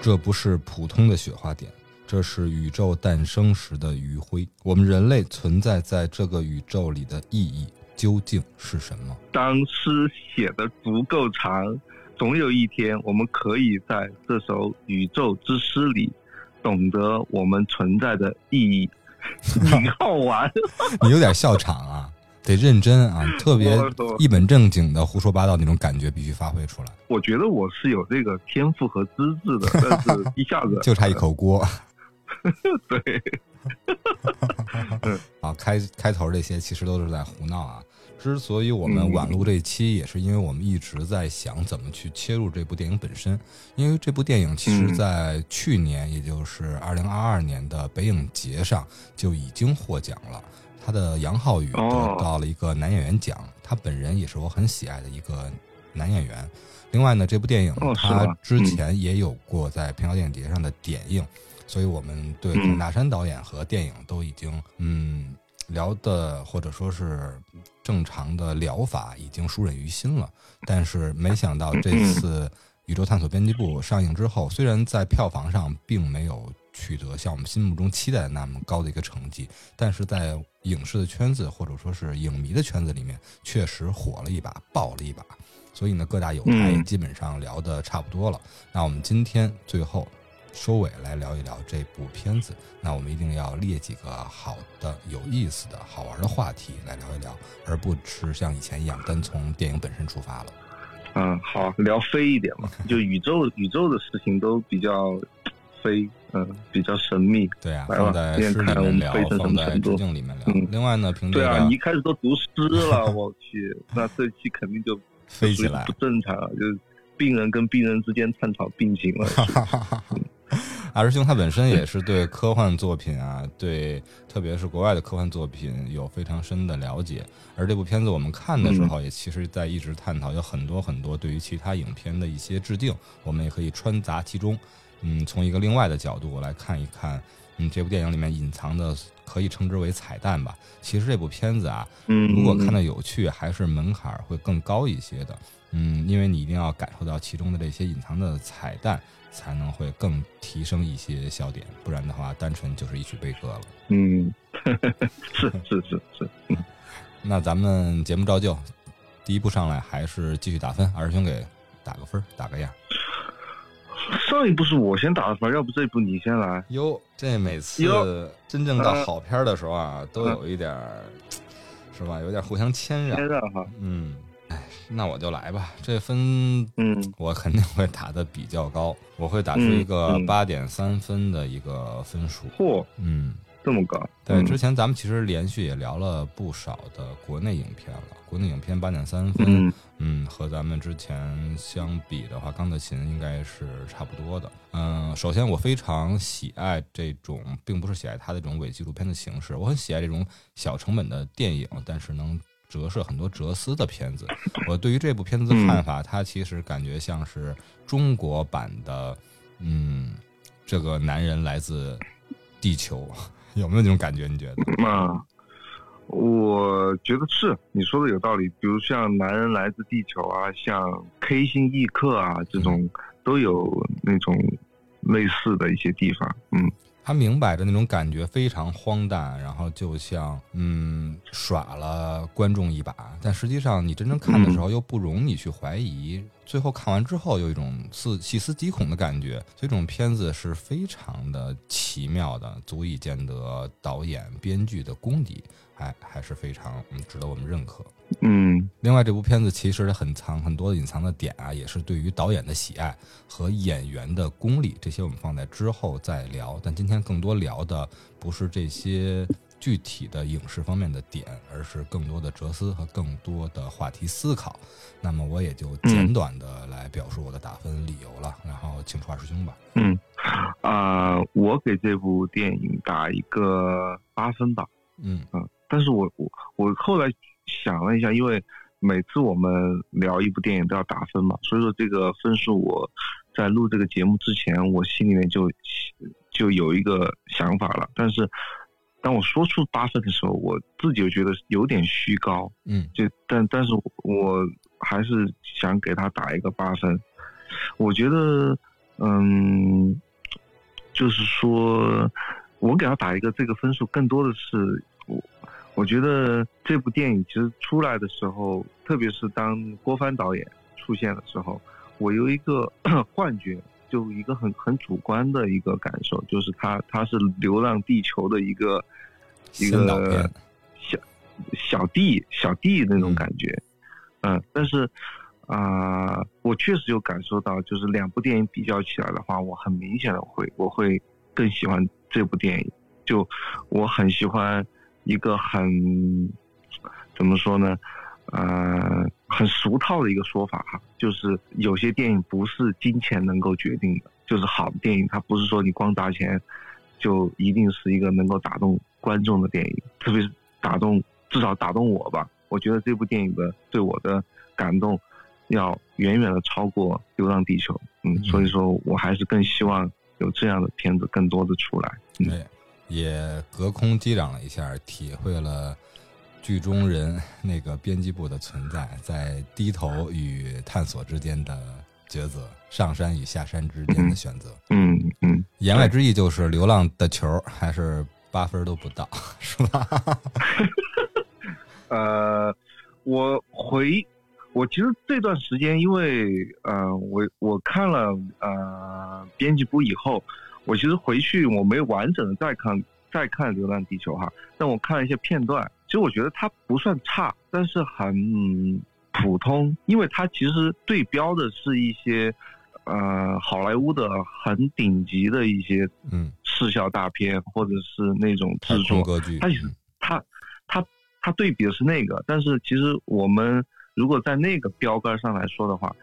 这不是普通的雪花点，这是宇宙诞生时的余晖。我们人类存在在这个宇宙里的意义究竟是什么？当诗写的足够长，总有一天我们可以在这首宇宙之诗里懂得我们存在的意义。挺好玩，你有点笑场啊。得认真啊，特别一本正经的胡说八道那种感觉必须发挥出来。我觉得我是有这个天赋和资质的，但是一下子 就差一口锅。对，啊，开开头这些其实都是在胡闹啊。之所以我们晚录这期，也是因为我们一直在想怎么去切入这部电影本身。因为这部电影其实在去年，也就是二零二二年的北影节上就已经获奖了。他的杨浩宇得到了一个男演员奖，他本人也是我很喜爱的一个男演员。另外呢，这部电影他之前也有过在平遥电影节上的点映，所以我们对孔大山导演和电影都已经嗯聊的或者说是正常的疗法已经熟稔于心了。但是没想到这次《宇宙探索编辑部》上映之后，虽然在票房上并没有。取得像我们心目中期待的那么高的一个成绩，但是在影视的圈子或者说是影迷的圈子里面，确实火了一把，爆了一把。所以呢，各大有台基本上聊的差不多了。那我们今天最后收尾来聊一聊这部片子。那我们一定要列几个好的、有意思的、好玩的话题来聊一聊，而不是像以前一样单从电影本身出发了。嗯，好，聊飞一点嘛，就宇宙宇宙的事情都比较飞。嗯，比较神秘。对啊，放在诗里面聊，放在致敬里面聊。另外呢，凭这个，对啊，你一开始都读诗了，我去，那这期肯定就飞起来，不正常，就是病人跟病人之间探讨病情了。阿师兄他本身也是对科幻作品啊，对特别是国外的科幻作品有非常深的了解。而这部片子我们看的时候，也其实在一直探讨有很多很多对于其他影片的一些制定，我们也可以穿杂其中。嗯，从一个另外的角度来看一看，嗯，这部电影里面隐藏的可以称之为彩蛋吧。其实这部片子啊，嗯，如果看的有趣，还是门槛会更高一些的。嗯，因为你一定要感受到其中的这些隐藏的彩蛋，才能会更提升一些笑点。不然的话，单纯就是一曲悲歌了。嗯，是是是是。那咱们节目照旧，第一步上来还是继续打分，二师兄给打个分，打个样。上一部是我先打的分，要不这一部你先来。哟，这每次真正到好片的时候啊，都有一点儿，是吧？有点互相谦让，谦让哈。嗯，哎，那我就来吧。这分，嗯，我肯定会打的比较高，我会打出一个八点三分的一个分数。嚯，嗯。这么高？对，之前咱们其实连续也聊了不少的国内影片了。国内影片八点三分，嗯，和咱们之前相比的话，《钢的琴》应该是差不多的。嗯，首先我非常喜爱这种，并不是喜爱它的这种伪纪录片的形式，我很喜爱这种小成本的电影，但是能折射很多哲思的片子。我对于这部片子的看法，它其实感觉像是中国版的，嗯，这个男人来自地球。有没有那种感觉？你觉得？啊，我觉得是你说的有道理。比如像《男人来自地球》啊，像《K 星异客》啊，这种都有那种类似的一些地方。嗯。他明摆着那种感觉非常荒诞，然后就像嗯耍了观众一把，但实际上你真正看的时候又不容你去怀疑，最后看完之后有一种似细思极恐的感觉，所以这种片子是非常的奇妙的，足以见得导演编剧的功底。还还是非常嗯值得我们认可。嗯，另外这部片子其实很藏很多隐藏的点啊，也是对于导演的喜爱和演员的功力，这些我们放在之后再聊。但今天更多聊的不是这些具体的影视方面的点，而是更多的哲思和更多的话题思考。那么我也就简短的来表述我的打分理由了。然后请出二师兄吧。嗯，啊，我给这部电影打一个八分吧。嗯嗯。但是我我我后来想了一下，因为每次我们聊一部电影都要打分嘛，所以说这个分数我在录这个节目之前，我心里面就就有一个想法了。但是当我说出八分的时候，我自己又觉得有点虚高，嗯就但但是我还是想给他打一个八分。我觉得，嗯，就是说我给他打一个这个分数，更多的是我我觉得这部电影其实出来的时候，特别是当郭帆导演出现的时候，我有一个 幻觉，就一个很很主观的一个感受，就是他他是《流浪地球》的一个一个小小弟小弟那种感觉，嗯，但是啊、我确实有感受到，就是两部电影比较起来的话，我很明显的会我会更喜欢这部电影，就我很喜欢一个很怎么说呢？呃，很俗套的一个说法哈，就是有些电影不是金钱能够决定的，就是好的电影，它不是说你光砸钱就一定是一个能够打动观众的电影，特别是打动至少打动我吧。我觉得这部电影的对我的感动要远远的超过《流浪地球》，嗯，所以说我还是更希望有这样的片子更多的出来。嗯，也隔空击掌了一下，体会了剧中人那个编辑部的存在，在低头与探索之间的抉择，上山与下山之间的选择。嗯嗯，言外之意就是，流浪的球还是八分都不到，是吧？呃，我回，我其实这段时间，因为呃，我我看了呃编辑部以后，我其实回去我没完整的再看再看《流浪地球》哈，但我看了一些片段，其实我觉得它不算差，但是很普通，因为它其实对标的是一些呃好莱坞的很顶级的一些嗯，视效大片，或者是那种制作，空歌剧，它其实它它它对比的是那个，但是其实我们如果在那个标杆上来说的话，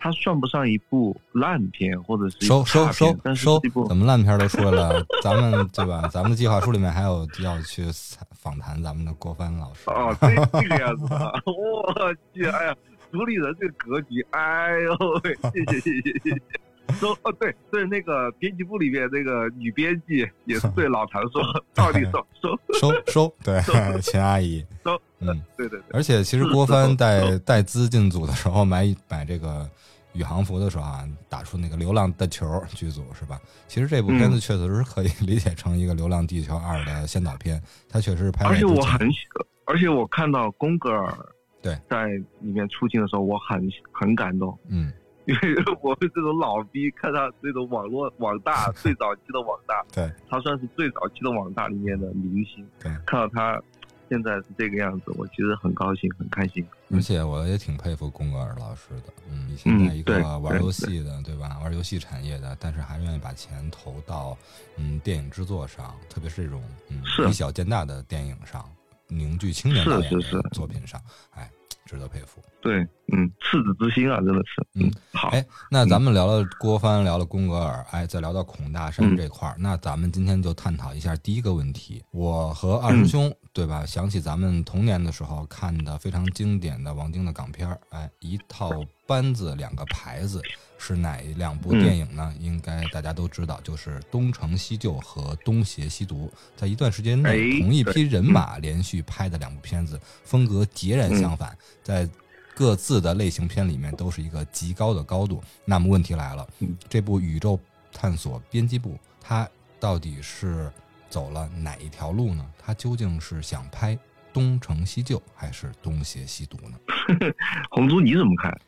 它算不上一部烂片或者是收收收，但是收怎么烂片都出来了？咱们对吧？咱们的计划书里面还有要去访谈咱们的郭帆老师。哦，这这个样子啊，我去，哎呀，主理人这个格局，哎呦喂，谢谢谢谢谢谢。收哦，对对，那个编辑部里面那个女编辑也是对 老谭说，到底收收 收收，对收，秦阿姨，收，嗯，对对对，而且其实郭帆是带带资进组的时候买买这个宇航服的时候啊，打出那个《流浪的球》剧组是吧？其实这部片子嗯确实是可以理解成一个《流浪地球二》的先导片，它确实是拍而且我很喜，而且我看到宫格尔对在里面出镜的时候，我很很感动，嗯，因为我们这种老逼看他这种网络网大 最早期的网大，对，他算是最早期的网大里面的明星，对看到他现在是这个样子，我其实很高兴，很开心。而且我也挺佩服宫格尔老师的，嗯，你现在一个玩游戏的，对吧？玩游戏产业的，但是还愿意把钱投到嗯电影制作上，特别是这种嗯以小见大的电影上，凝聚青年的作品上，哎，值得佩服。对，嗯，赤子之心啊，真的是，嗯，好，哎，那咱们聊了郭帆，聊了宫格尔，哎，再聊到孔大山嗯这块儿，那咱们今天就探讨一下第一个问题。我和二师兄，对吧？想起咱们童年的时候看的非常经典的王晶的港片儿，哎，一套班子两个牌子是哪两部电影呢？应该大家都知道，就是《东成西就》和《东邪西毒》。在一段时间内，哎同一批人马连续拍的两部片子，风格截然相反，在各自的类型片里面都是一个极高的高度。那么问题来了嗯，这部宇宙探索编辑部，它到底是走了哪一条路呢？它究竟是想拍东成西就，还是东邪西毒呢？红猪你怎么看？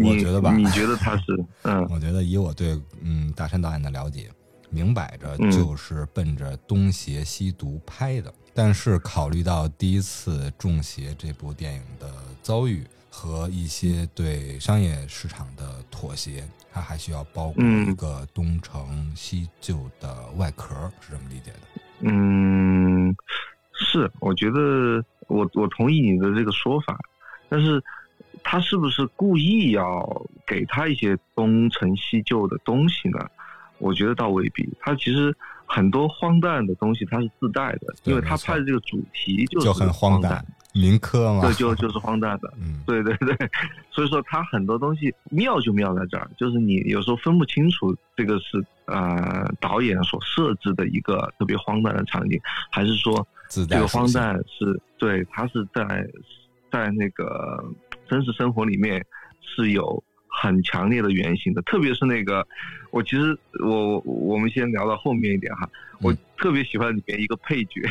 你我觉得吧你觉得他是，嗯我觉得以我对嗯大山导演的了解，明摆着嗯就是奔着东邪西毒拍的。但是考虑到第一次《中邪》这部电影的遭遇和一些对商业市场的妥协，它还需要包裹嗯一个东成西就的外壳，是这么理解的。嗯，是，我觉得我我同意你的这个说法，但是他是不是故意要给他一些东成西就的东西呢？我觉得倒未必，他其实很多荒诞的东西他是自带的，因为他拍的这个主题就就是很荒诞诞。民科嘛，对就就是荒诞的。嗯，对对对，所以说他很多东西妙就妙在这儿，就是你有时候分不清楚这个是呃导演所设置的一个特别荒诞的场景，还是说这个荒诞是对他是在在那个真实生活里面是有很强烈的原型的，特别是那个我其实我我们先聊到后面一点哈，我嗯特别喜欢里面一个配角。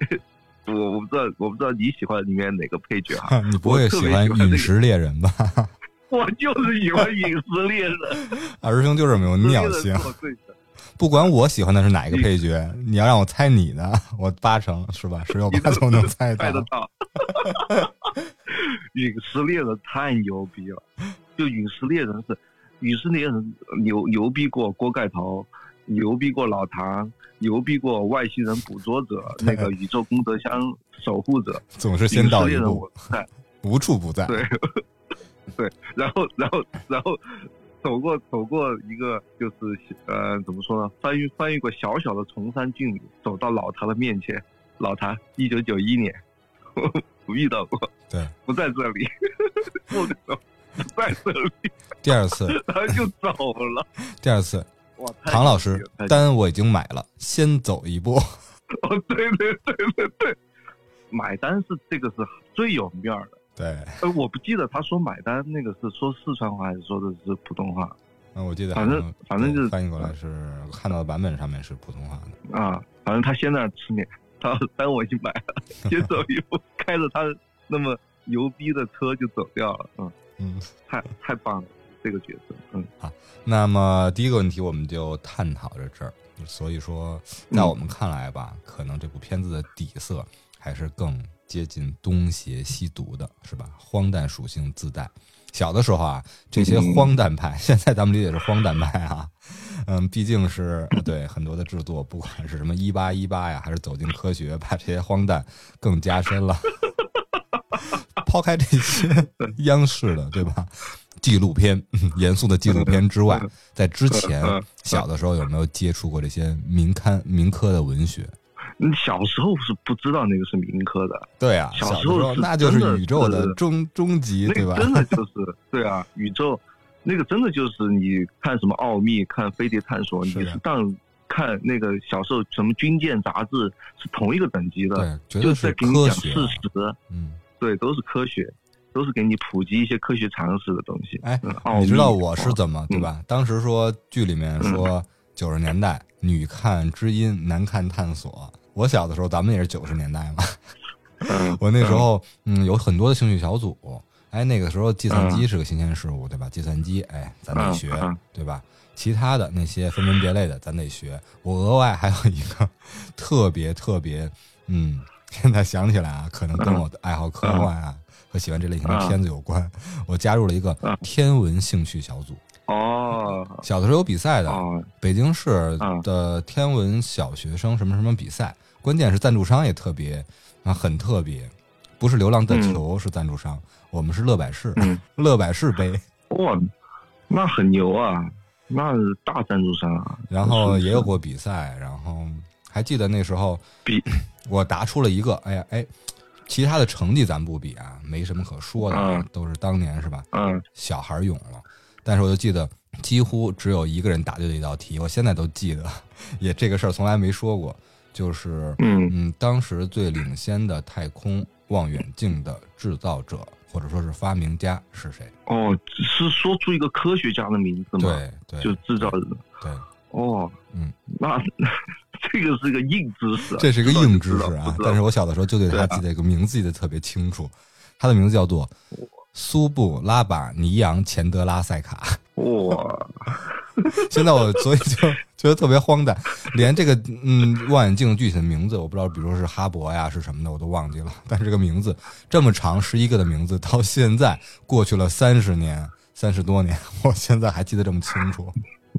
我我不知道，我不知道你喜欢里面哪个配角哈？你不会喜欢陨石猎人吧？我就是喜欢陨石猎人，二师兄就是没有尿陨石猎性人是，我最喜欢不管我喜欢的是哪一个配角，你要让我猜你的，我八成是吧？十有八九能猜到猜得。到。陨石猎人太牛逼了，就陨石猎人是陨石猎人牛牛逼过锅盖头，牛逼过老唐，牛逼过外星人捕捉者，那个宇宙功德箱守护者。总是先到无处不在。对对，然后然后然后走过走过一个就是呃怎么说呢，翻越翻越过小小的崇山峻岭，走到老唐的面前。老唐，一九九一年，我遇到过，对，不在这里，不不在这里，第二次，然后就走了。第二次，哇，唐老师单我已经买了，先走一步。哦，对对对对对，买单是这个是最有面儿的。对，呃，我不记得他说买单那个是说四川话还是说的是普通话那我记得反正反正就是翻译过来是看到的版本上面是普通话的。啊？反正他先在那吃面，他单我已经买了，先走一步，开着他那么牛逼的车就走掉了。嗯，嗯，太太棒了，这个角色。嗯好那么第一个问题我们就探讨着这儿。所以说，在我们看来吧，可能这部片子的底色还是更接近东邪西毒的，是吧？荒诞属性自带。小的时候啊，这些荒诞派，现在咱们理解是荒诞派啊，嗯，毕竟是呃对很多的制作，不管是什么一八一八呀，还是走进科学，把这些荒诞更加深了。抛开这些央视的，对吧？纪录片，嗯严肃的纪录片之外，在之前嗯小的时候有没有接触过这些民刊、民科的文学？你小时候是不知道那个是民科的，对啊，小时时候那就是宇宙的终终极，对吧？那个真的就是对啊，宇宙那个真的就是你看什么奥秘，看飞碟探索，你是当看那个小时候什么军舰杂志是同一个等级的，就是在给你讲事。实，嗯，对，都是科学，都是给你普及一些科学常识的东西。哎你知道我是怎么对吧？当时说剧里面说九十年代女看知音，男看探索。我小的时候，咱们也是九十年代嘛。嗯，我那时候嗯有很多的兴趣小组，哎，那个时候计算机是个新鲜事物，对吧？计算机，哎，咱得嗯学嗯，对吧？其他的那些分门别类的，咱得学。我额外还有一个 特别特别，嗯，现在想起来啊，可能跟我的爱好科幻啊和喜欢这类型的片子有关。我加入了一个嗯天文兴趣小组。哦小的时候有比赛的，哦，北京市嗯的天文小学生什么什么比赛，关键是赞助商也特别啊，很特别，不是流浪地球是赞助商，我们是乐百氏，嗯，乐百氏杯，哇，那很牛啊，那是大赞助商啊。然后是也有过比赛，然后还记得那时候比 我答出了一个，哎呀哎，其他的成绩咱不比啊，没什么可说的，嗯都是当年是吧？嗯小孩儿勇了，但是我就记得几乎只有一个人答对了一道题，我现在都记得，也这个事儿从来没说过，就是嗯。嗯，当时最领先的太空望远镜的制造者或者说是发明家是谁？哦，是说出一个科学家的名字吗？，对对，就制造人。对，哦，嗯，那 这个是个硬知识啊，这是一个硬知识。啊但是我小的时候就对他记得一个名字记得特别清楚，他的名字叫做苏布拉巴尼扬钱德拉塞卡。哇，现在我所以就觉得特别荒诞，连这个嗯望远镜具体的名字我不知道，比如说是哈勃呀是什么的我都忘记了，但是这个名字这么长十一个的名字，到现在过去了三十年三十多年，我现在还记得这么清楚。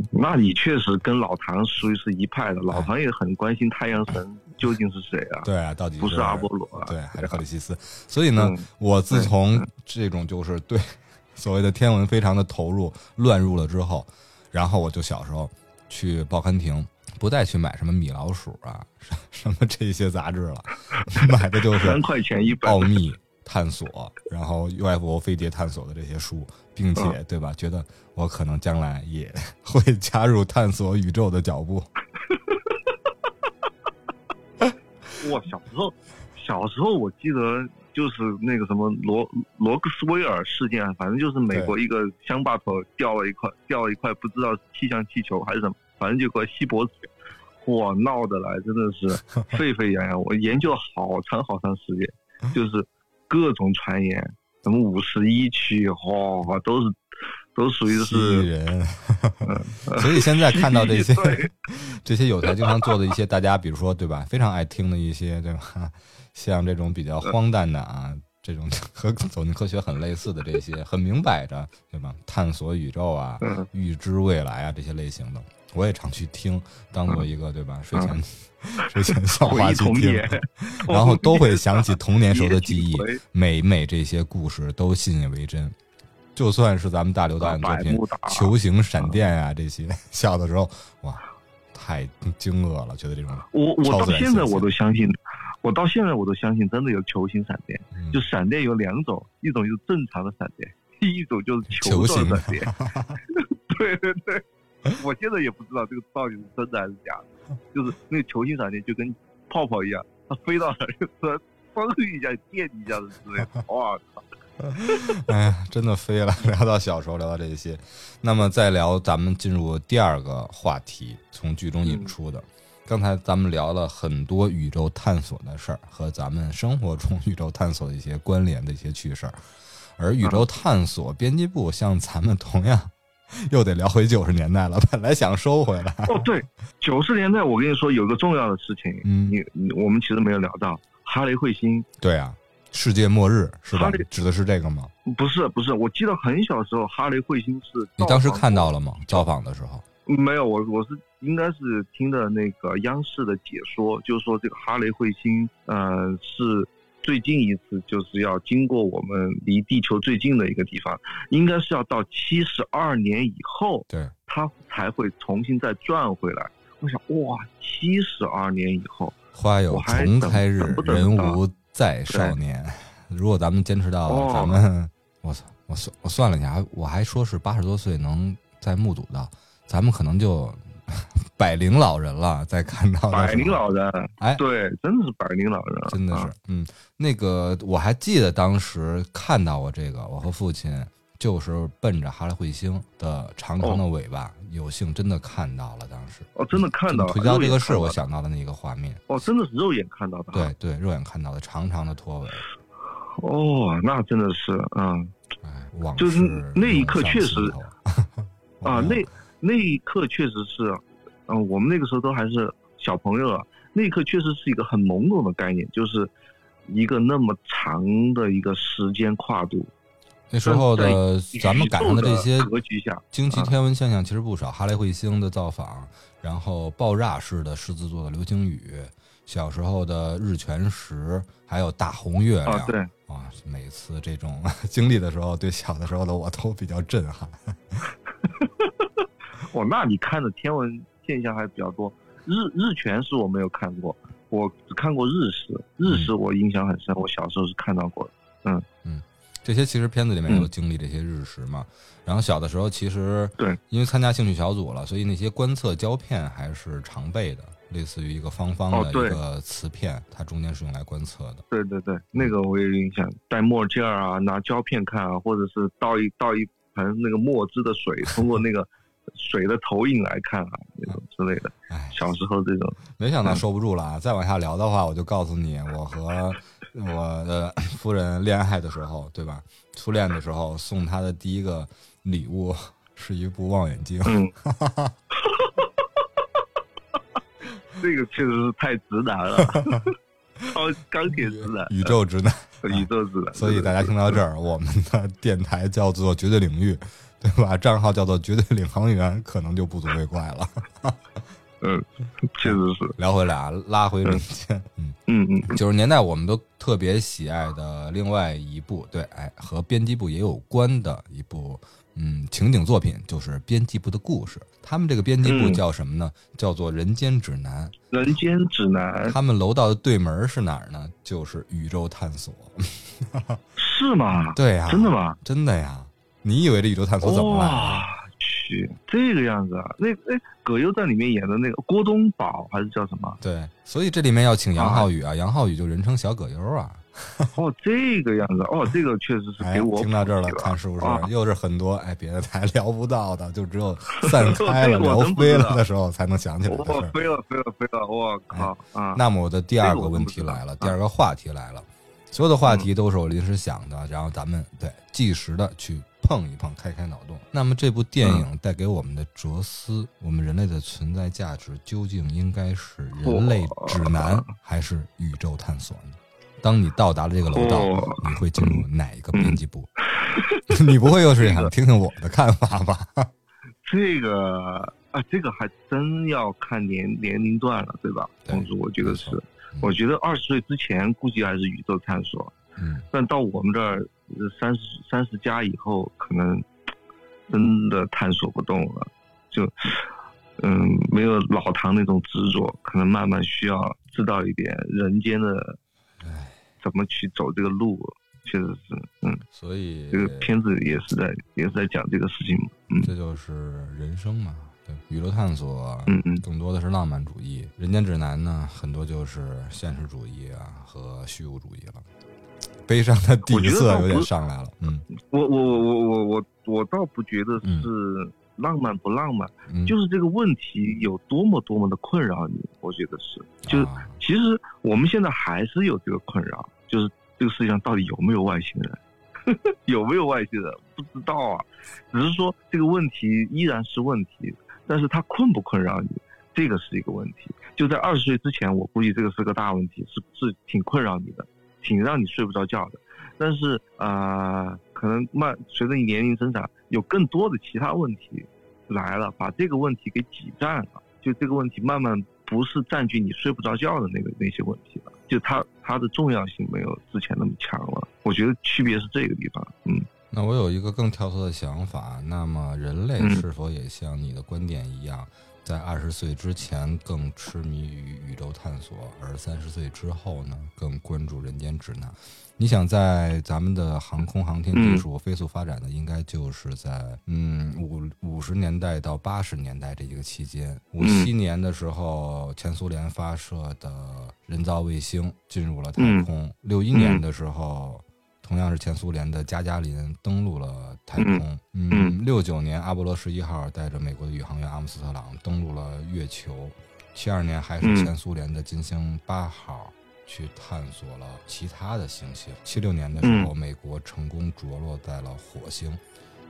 那你确实跟老唐属于是一派的，老唐也很关心太阳神究竟是谁啊？对啊，到底不是阿波罗啊？对，还是赫里西斯。所以呢，嗯我自从这种就是对 所谓的天文非常的投入、乱入了之后，然后我就小时候去报刊亭，不再去买什么米老鼠啊、什 什么这些杂志了，买的就是三块钱一本奥秘、探索，然后 UFO 飞碟探索的这些书，并且对吧？觉得我可能将来也会加入探索宇宙的脚步。我，小时候，小时候我记得就是那个什么罗罗克斯威尔事件，反正就是美国一个乡坝头掉了一块掉了一块不知道气象气球还是什么，反正就块锡箔纸，哇，闹得来真的是 沸沸扬扬。我研究了好长好长时间，就是各种传言，什么五十一区，哇，都是。都属于是人，所以现在看到这些这些有台经常做的一些大家，比如说对吧，非常爱听的一些对吧，像这种比较荒诞的啊，这种 和走进科学很类似的这些，很明摆着对吧，探索宇宙啊，预知未来啊这些类型的，我也常去听，当做一个对吧，睡前睡前笑话去听，然后都会想起童年时候的记忆，每每这些故事都信以为真。就算是咱们大刘导演作品《球形闪电》啊，这些小的时候哇，太惊愕了，觉得这种我我到现在我都相信，我到现在我都相信真的有球形闪电。就闪电有两种，一种就是正常的闪电，一种就是球形闪电。对对对，我现在也不知道这个到底是真的还是假的。就是那个球形闪电就跟泡泡一样，它飞到哪就突然嘣一下电一下子之类的，哇靠！哎呀，真的飞了！聊到小时候，聊到这些，那么再聊，咱们进入第二个话题，从剧中引出的。刚才咱们聊了很多宇宙探索的事儿，和咱们生活中宇宙探索的一些关联的一些趣事儿。而宇宙探索编辑部，像咱们同样又得聊回九十年代了。本来想收回来。哦，对，九十年代，我跟你说有个重要的事情，嗯，你我们其实没有聊到哈雷彗星。对啊。世界末日是吧？指的是这个吗？不是，不是。我记得很小时候，哈雷彗星是。你当时看到了吗？造访的时候？没有，我我是应该是听的那个央视的解说，就是说这个哈雷彗星，呃，是最近一次就是要经过我们离地球最近的一个地方，应该是要到七十二年以后，对，它才会重新再转回来。我想，哇，七十二年以后，花有重开日，人无。再少年，如果咱们坚持到咱们，我操，我算我算了一下，我还说是八十多岁能再目睹到，咱们可能就 百龄老人了。再看到百龄老人，哎，对，真的是百龄老人，真的是，嗯，那个我还记得当时看到过这个，我和父亲。就是奔着哈雷彗星的长长的尾巴，有幸真的看到了。当时哦，真的看到了。推销这个事我想到的那个画面。哦，真的是肉眼看到的。对对，肉眼看到的长长的拖尾。哦，那真的是，嗯，哎，往就是那一刻确实 啊，那那一刻确实是，嗯，我们那个时候都还是小朋友啊，那一刻确实是一个很懵懂的概念，就是一个那么长的一个时间跨度。那时候的咱们赶上的这些格局下，惊奇天文现象其实不少，哈雷彗星的造访，然后爆炸式的狮子座的流星雨，小时候的日全食，还有大红月亮。对，啊，每次这种 经历的时候，对小的时候的我都比较震撼。哦，那你看的天文现象还比较多。日日全食我没有看过，我只看过日食。日食我印象很深，我小时候是看到过的。嗯嗯。这些其实片子里面有经历这些日食嘛，然后小的时候其实对，因为参加兴趣小组了，所以那些观测胶片还是常备的，类似于一个方方的一个磁片，它中间是用来观测的。对对对，那个我也有印象，戴墨镜啊，拿胶片看啊，或者是倒一倒一盆那个墨汁的水，通过那个水的投影来看啊，那种之类的。哎，小时候这种，没想到收不住了啊！再往下聊的话，我就告诉你，我和。我的夫人恋爱的时候，对吧？初恋的时候送她的第一个礼物是一部望远镜。嗯，这个确实是太直男了，超钢铁直男，宇宙直男，宇宙直男。所以大家听到这儿，我们的电台叫做绝对领域，对吧？账号叫做绝对领航员，可能就不足为怪了。嗯，确实是。聊回来啊，拉回人间。嗯嗯嗯，九十年代我们都特别喜爱的另外一部，对，哎，和编辑部也有关的一部，嗯，情景作品，就是编辑部的故事。他们这个编辑部叫什么呢？叫做《人间指南》。人间指南。他们楼道的对门是哪儿呢？就是宇宙探索。是吗？对呀，真的吗？真的呀。你以为这宇宙探索怎么了？去这个样子啊？那那，葛优在里面演的那个郭东宝还是叫什么？对，所以这里面要请杨浩宇啊，杨浩宇就人称小葛优啊。哦，这个样子哦，这个确实是给我听到这儿了，看是不是又是很多哎别的台聊不到的，就只有散开了 聊飞了的时候才能想起来的事。飞了飞了飞了，我靠啊！那么我的第二个问题来了，第二个话题来了，所有的话题都是我临时想的，然后咱们对计时的去。碰一碰，开开脑洞。那么，这部电影带给我们的哲思，我们人类的存在价值究竟应该是人类指南，还是宇宙探索呢？当你到达了这个楼道，你会进入哪一个编辑部？你不会又是想听听我的看法吧？这个啊，这个还真要看年年龄段了，对吧？同时，我觉得是，我觉得二十岁之前估计还是宇宙探索。嗯，但到我们这儿三十三十加以后，可能真的探索不动了，就嗯，没有老唐那种执着，可能慢慢需要知道一点人间的，唉，怎么去走这个路，确实是，嗯，所以这个片子也是在也是在讲这个事情嘛，嗯，这就是人生嘛，对，宇宙探索，嗯嗯，更多的是浪漫主义，人间指南呢，很多就是现实主义啊和虚无主义了。悲伤的底色有点上来了，嗯，我我我我我我我倒不觉得是浪漫不浪漫，就是这个问题有多么多么的困扰你，我觉得是，就是其实我们现在还是有这个困扰，就是这个世界上到底有没有外星人，有没有外星人？不知道啊，只是说这个问题依然是问题，但是它困不困扰你，这个是一个问题，就在二十岁之前，我估计这个是个大问题，是是挺困扰你的。挺让你睡不着觉的，但是啊，可能慢随着你年龄增长，有更多的其他问题来了，把这个问题给挤占了。就这个问题慢慢不是占据你睡不着觉的那个那些问题了，就它它的重要性没有之前那么强了。我觉得区别是这个地方。嗯，那我有一个更跳脱的想法，那么人类是否也像你的观点一样？在二十岁之前更痴迷于宇宙探索，而三十岁之后呢，更关注人间指南。你想，在咱们的航空航天技术飞速发展的，应该就是在嗯五五十年代到八十年代这一个期间。五七年的时候，前苏联发射的人造卫星进入了太空。六一年的时候。同样是前苏联的加加林登陆了太空。嗯，六九年阿波罗十一号带着美国的宇航员阿姆斯特朗登陆了月球。七二年还是前苏联的金星八号去探索了其他的行星。七六年的时候，美国成功着落在了火星。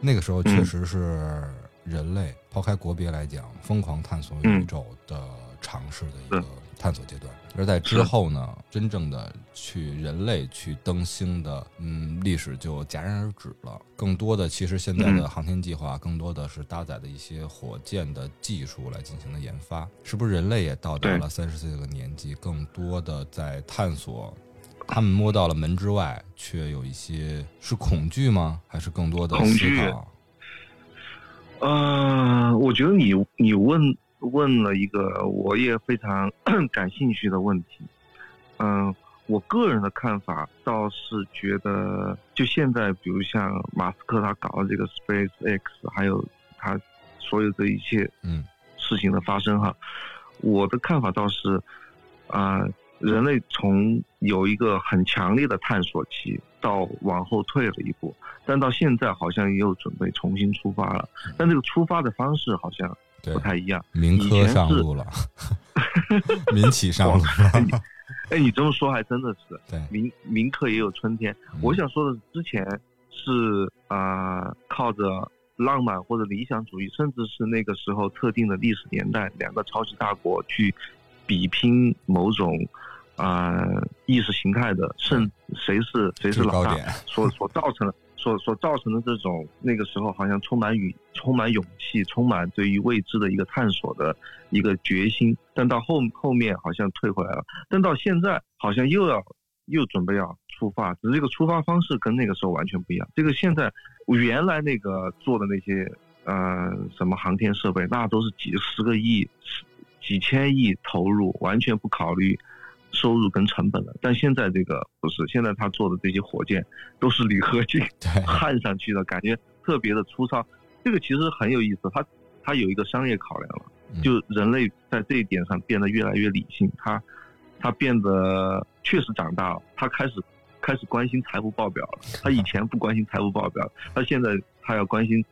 那个时候确实是人类抛开国别来讲，疯狂探索宇宙的尝试的一个。探索阶段，而在之后呢，真正的去人类去登星的，嗯，历史就戛然而止了。更多的，其实现在的航天计划，更多的是搭载的一些火箭的技术来进行的研发。是不是人类也到达了三十岁这个年纪，更多的在探索？他们摸到了门之外，却有一些是恐惧吗？还是更多的思考？呃，我觉得你你问。问了一个我也非常 感兴趣的问题，嗯，我个人的看法倒是觉得，就现在，比如像马斯克他搞的这个 Space X，还有他所有的一切嗯。事情的发生哈，我的看法倒是，啊，人类从有一个很强烈的探索期到往后退了一步，但到现在好像又准备重新出发了，但这个出发的方式好像。不太一样，民科上路了，民企上路了。哎，你这么说还真的是，对，民民科也有春天。我想说的是，之前是啊，靠着浪漫或者理想主义，甚至是那个时候特定的历史年代，两个超级大国去比拼某种啊意识形态的，甚谁是谁是老大，所所造成的。所所造成的这种那个时候好像充满勇充满勇气，充满对于未知的一个探索的一个决心，但到后后面好像退回来了，但到现在好像又要又准备要出发，只是这个出发方式跟那个时候完全不一样。这个现在原来那个做的那些呃什么航天设备，那都是几十个亿、几千亿投入，完全不考虑。收入跟成本了。但现在这个不是，现在他做的这些火箭都是铝合金 焊上去的，感觉特别的粗糙。这个其实很有意思，他他有一个商业考量了，就人类在这一点上变得越来越理性，他他变得确实长大了，他开始开始关心财务报表了。他 以前不关心财务报表，他现在他要关心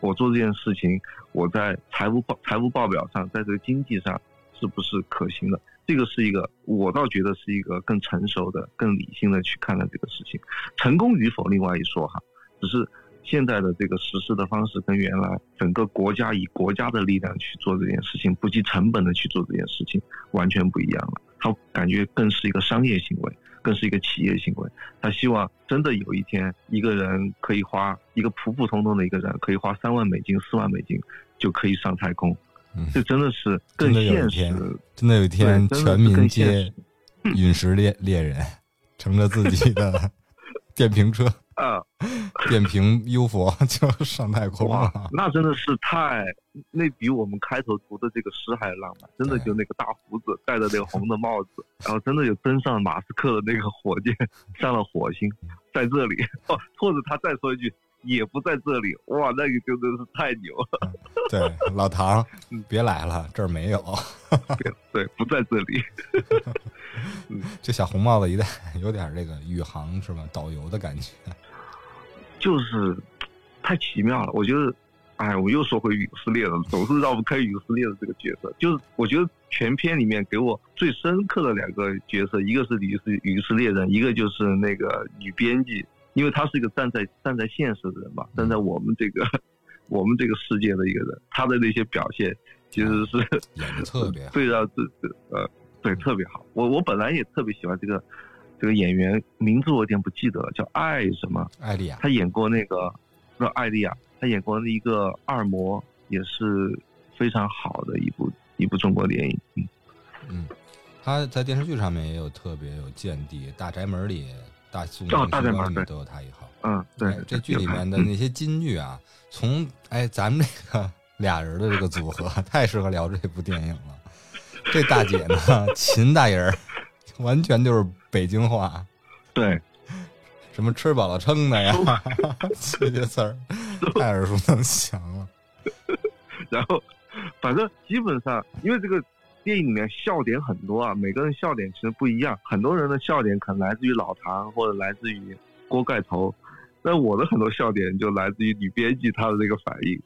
我做这件事情，我在财务报财务报表上，在这个经济上是不是可行的？这个是一个，我倒觉得是一个更成熟的、更理性的去看待这个事情，成功与否另外一说哈，只是。现在的这个实施的方式跟原来整个国家以国家的力量去做这件事情，不计成本的去做这件事情，完全不一样了。他感觉更是一个商业行为，更是一个企业行为。他希望真的有一天，一个人可以花一个普普通通的一个人可以花三万美金、四万美金就可以上太空，这真的是更现实。真的有一天，全民皆陨石猎猎人，乘着自己的 电瓶车。啊，电瓶 UFO 就上太空了，那真的是太，那比我们开头读的这个诗还浪漫。真的就那个大胡子，戴着那个红的帽子，然后真的就登上马斯克的那个火箭，上了火星，在这里，哦，或者他再说一句。也不在这里，哇，那个真的是太牛了。对，老唐，别来了，这儿没有。对，不在这里。这小红帽子一戴，有点这个宇航是吧？导游的感觉。就是太奇妙了，我觉得，哎，我又说回陨石猎人，总是绕不开陨石猎人这个角色。就是我觉得全片里面给我最深刻的两个角色，一个是陨石陨石猎人，一个就是那个女编辑。因为他是一个站在站在现实的人嘛，站在我们这个我们这个世界的一个人，他的那些表现其实是演的特别最让这这呃对特别好。我我本来也特别喜欢这个这个演员，名字我有点不记得了，叫艾什么？艾丽亚。他演过那个不是艾丽亚，他演过一个二模，也是非常好的一部一部中国电影。嗯嗯，他在电视剧上面也有特别有见地，《大宅门》里。大宋哦，大宅门都有他一号。嗯，对，这剧里面的那些金句啊，从哎，咱们这个 俩人的这个组合 太适合聊这部电影了。这大姐呢，秦大人，完全就是北京话。对，什么吃饱了撑的呀，这些词儿太耳熟能详了。然后，反正基本上，因为这个。电影里面笑点很多啊，每个人笑点其实不一样。很多人的笑点可能来自于老唐，或者来自于锅盖头，但我的很多笑点就来自于女编辑她的这个反应。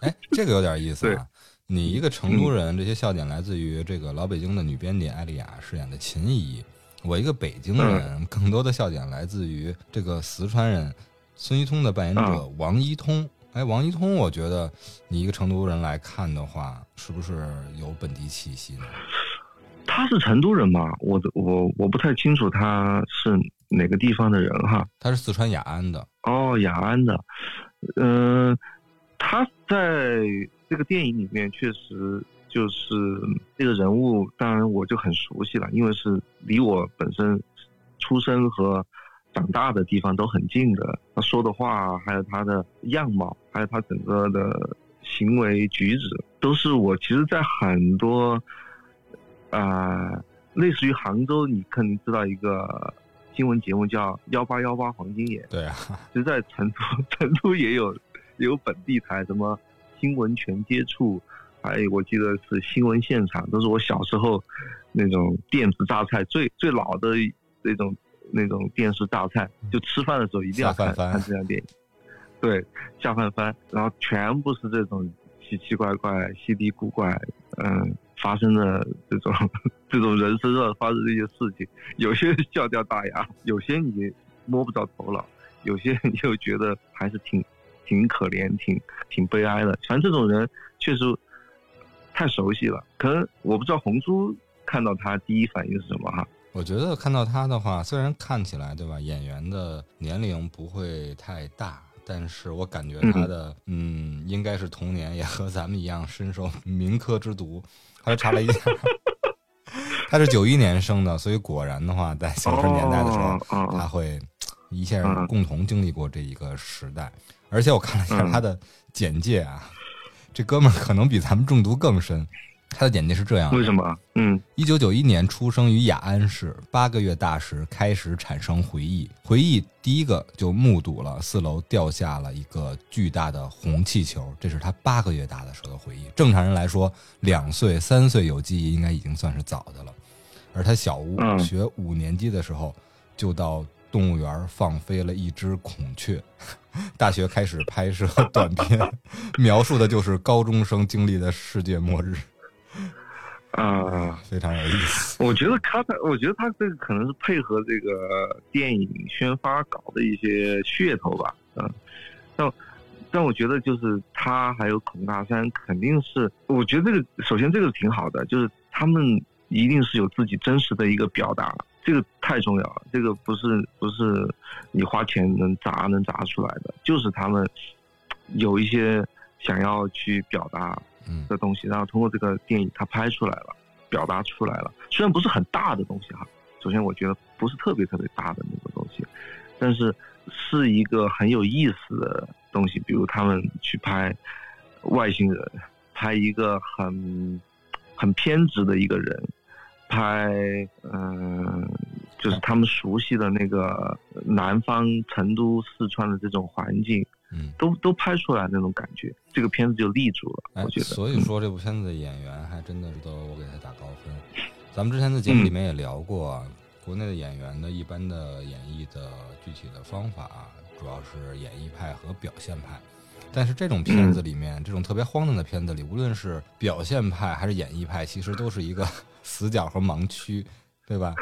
哎，这个有点意思啊！你一个成都人，这些笑点来自于这个老北京的女编辑艾丽雅饰演的秦姨；我一个北京人，更多的笑点来自于这个四川人孙一通的扮演者王一通。哎，王一通，我觉得你一个成都人来看的话，是不是有本地气息呢？他是成都人吗？我我我不太清楚他是哪个地方的人哈。他是四川雅安的。哦，雅安的。嗯，他在这个电影里面确实就是这个人物，当然我就很熟悉了，因为是离我本身出生和。长大的地方都很近的，他说的话，还有他的样貌，还有他整个的行为举止，都是我其实，在很多啊，类似于杭州，你肯定知道一个新闻节目叫幺八幺八黄金眼，对啊，其实在成都，成都也有 也有本地台，什么新闻全接触，还有我记得是新闻现场，都是我小时候那种电子榨菜最最老的那种。那种电视大菜，就吃饭的时候一定要看看这样电影，对，下饭番，然后全部是这种奇奇怪怪、稀奇古怪，嗯，发生的这种 这种人身上发生这些事情，有些笑掉大牙，有些你摸不着头脑，有些你又觉得还是挺挺可怜、挺挺悲哀的。反正这种人确实太熟悉了，可能我不知道红猪看到他第一反应是什么哈。我觉得看到他的话，虽然看起来对吧，演员的年龄不会太大，但是我感觉他的嗯，应该是童年也和咱们一样深受 民科之毒。还查了一下，他是九一年生的，所以果然的话，在九十年代的时候，他会一下共同经历过这一个时代。而且我看了一下他的简介啊，这哥们儿可能比咱们中毒更深。他的简介是这样的：为什么？嗯，一九九一年出生于雅安市，八个月大时开始产生回忆。回忆第一个就目睹了四楼掉下了一个巨大的红气球，这是他八个月大的时候的回忆。正常人来说，两岁、三岁有记忆应该已经算是早的了。而他小五嗯学五年级的时候，就到动物园放飞了一只孔雀。大学开始拍摄短片，描述的就是高中生经历的世界末日，啊、非常有意思。我觉得他的，我觉得他这个可能是配合这个电影宣发搞的一些噱头吧，嗯，但但我觉得就是他还有孔大山肯定是，我觉得这个首先这个挺好的，就是他们一定是有自己真实的一个表达，这个太重要了，这个不是不是你花钱能砸能砸出来的，就是他们有一些想要去表达嗯的东西，然后通过这个电影它拍出来了，表达出来了。虽然不是很大的东西哈，首先我觉得不是特别特别大的那个东西，但是是一个很有意思的东西。比如他们去拍外星人，拍一个很很偏执的一个人，拍嗯、就是他们熟悉的那个南方成都、四川的这种环境，嗯，都都拍出来那种感觉，这个片子就立住了。哎我觉，得，所以说这部片子的演员还真的是都我给他打高分。咱们之前的节目里面也聊过啊，国内的演员的一般的演绎的具体的方法，主要是演绎派和表现派。但是这种片子里面，这种特别荒诞的片子里，无论是表现派还是演绎派，其实都是一个 死角和盲区，对吧？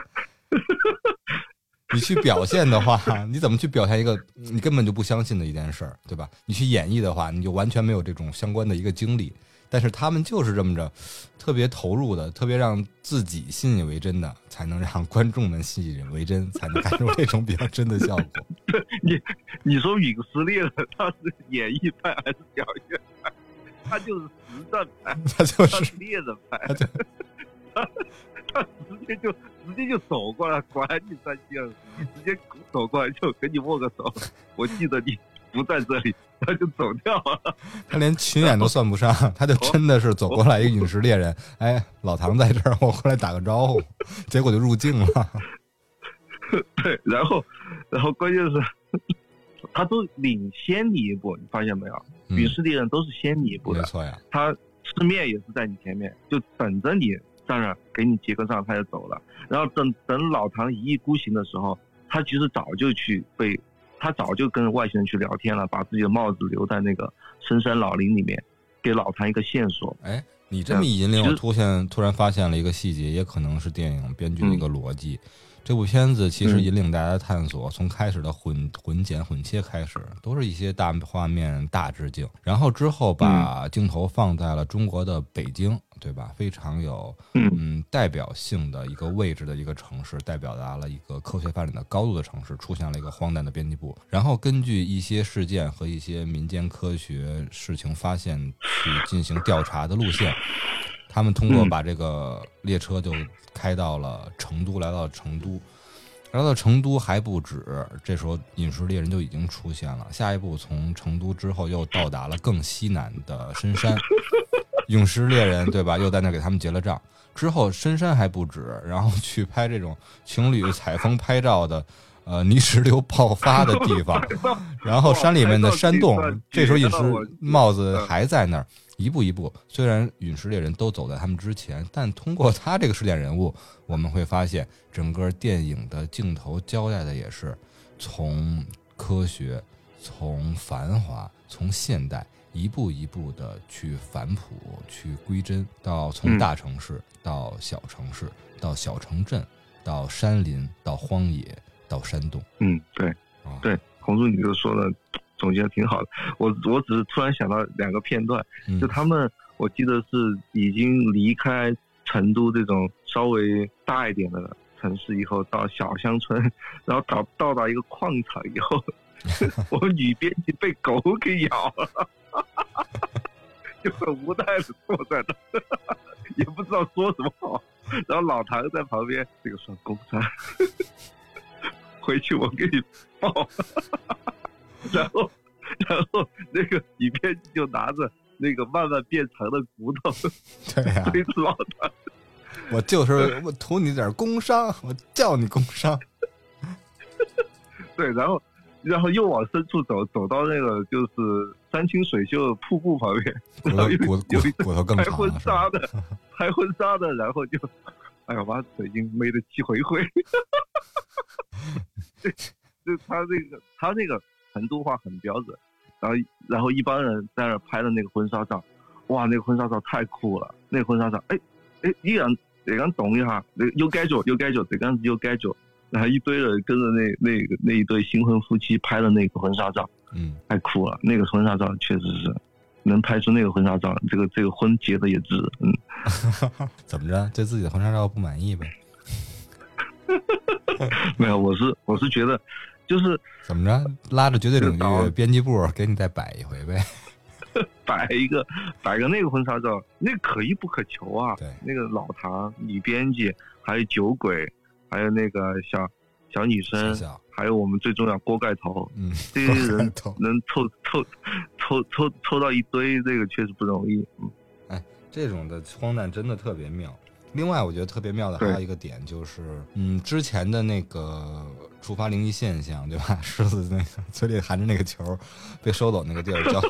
你去表现的话，你怎么去表现一个你根本就不相信的一件事儿，对吧？你去演绎的话，你就完全没有这种相关的一个经历。但是他们就是这么着，特别投入的，特别让自己信以为真的，才能让观众们信以为真，才能看出这种比较真的效果。你你说陨石猎人他是演绎派还是表现派？他就是实战派，他就是是猎人派，他他直接就直接就走过来，管你三七二十一，直接走过来就跟你握个手，我记得你不在这里，他就走掉了。他连群演都算不上，他就真的是走过来一个陨石猎人，哎，老唐在这儿，我过来打个招呼，结果就入境了。对，然后然后关键是。他都领先你一步，你发现没有？嗯陨石猎人都是先你一步的，没错呀，他吃面也是在你前面，就等着你站那儿给你结个账，他就走了。然后等等老唐一意孤行的时候，他其实早就去被，他早就跟外星人去聊天了，把自己的帽子留在那个深山老林里面，给老唐一个线索。哎，你这么一引领，我突现突然发现了一个细节，也可能是电影编剧的一个逻辑。这部片子其实嗯引领大家探索，从开始的混混剪混切开始，都是一些大画面大致敬，然后之后把镜头放在了中国的北京，对吧？非常有嗯嗯代表性的一个位置的一个城市，代表达了一个科学发展的高度的城市，出现了一个荒诞的编辑部。然后根据一些事件和一些民间科学事情发现去进行调查的路线，他们通过嗯把这个列车就开到了成都，来到了成都。来到成都还不止，这时候饮食猎人就已经出现了。下一步从成都之后又到达了更西南的深山，陨石猎人对吧？又在那儿给他们结了账。之后深山还不止，然后去拍这种情侣采风拍照的，呃泥石流爆发的地方，然后山里面的山洞，这时候陨石帽子还在那儿，一步一步。虽然陨石猎人都走在他们之前，但通过他这个试点人物，我们会发现整个电影的镜头交代的也是从科学、从繁华、从现代。一步一步的去反哺、去归真，到从大城市到小城市，到小城镇，到山林，到荒野，到山洞。嗯，对啊，对，红叔你就说的总结的挺好的。我我只是突然想到两个片段，嗯就他们我记得是已经离开成都这种稍微大一点的城市以后，到小乡村，然后到到达一个矿场以后，我们女编辑被狗给咬了。就很无奈的坐在那，也不知道说什么好。然后老唐在旁边，这个算公差，回去我给你报。然后，然后那个女编辑就拿着那个慢慢变长的骨头对呀、堆出老唐。我就是我图你点工伤，我叫你工伤。对，然后然后又往深处走，走到那个就是山清水秀的瀑布旁边，骨然后有头骨骨有一拍婚纱？的，拍婚纱的，然后就，哎呀，把嘴已经美得气回回。对就他那个他那个成都话很标准，然后然后一帮人在那拍的那个婚纱照，哇，那个婚纱照太酷了，那个婚纱照，哎哎，依然这样动一下，那有感觉有感觉，这个样子有感觉。然后一堆人跟着那那个那一对新婚夫妻拍的那个婚纱照，嗯，太酷了！那个婚纱照确实是能拍出那个婚纱照，这个这个婚结的也值。嗯，怎么着？对自己的婚纱照不满意呗？没有，我是我是觉得，就是怎么着？拉着绝对领域编辑部给你再摆一回呗？摆一个摆个那个婚纱照，那可遇不可求啊。对那个老唐、女编辑，还有酒鬼，还有那个小小女生，还有我们最重要锅盖头，嗯，这些人头能凑凑凑凑凑到一堆，这个确实不容易。嗯，哎这种的荒诞真的特别妙。另外，我觉得特别妙的还有一个点就是，嗯，之前的那个触发灵异现象，对吧？狮子那个嘴里含着那个球被收走那个地儿叫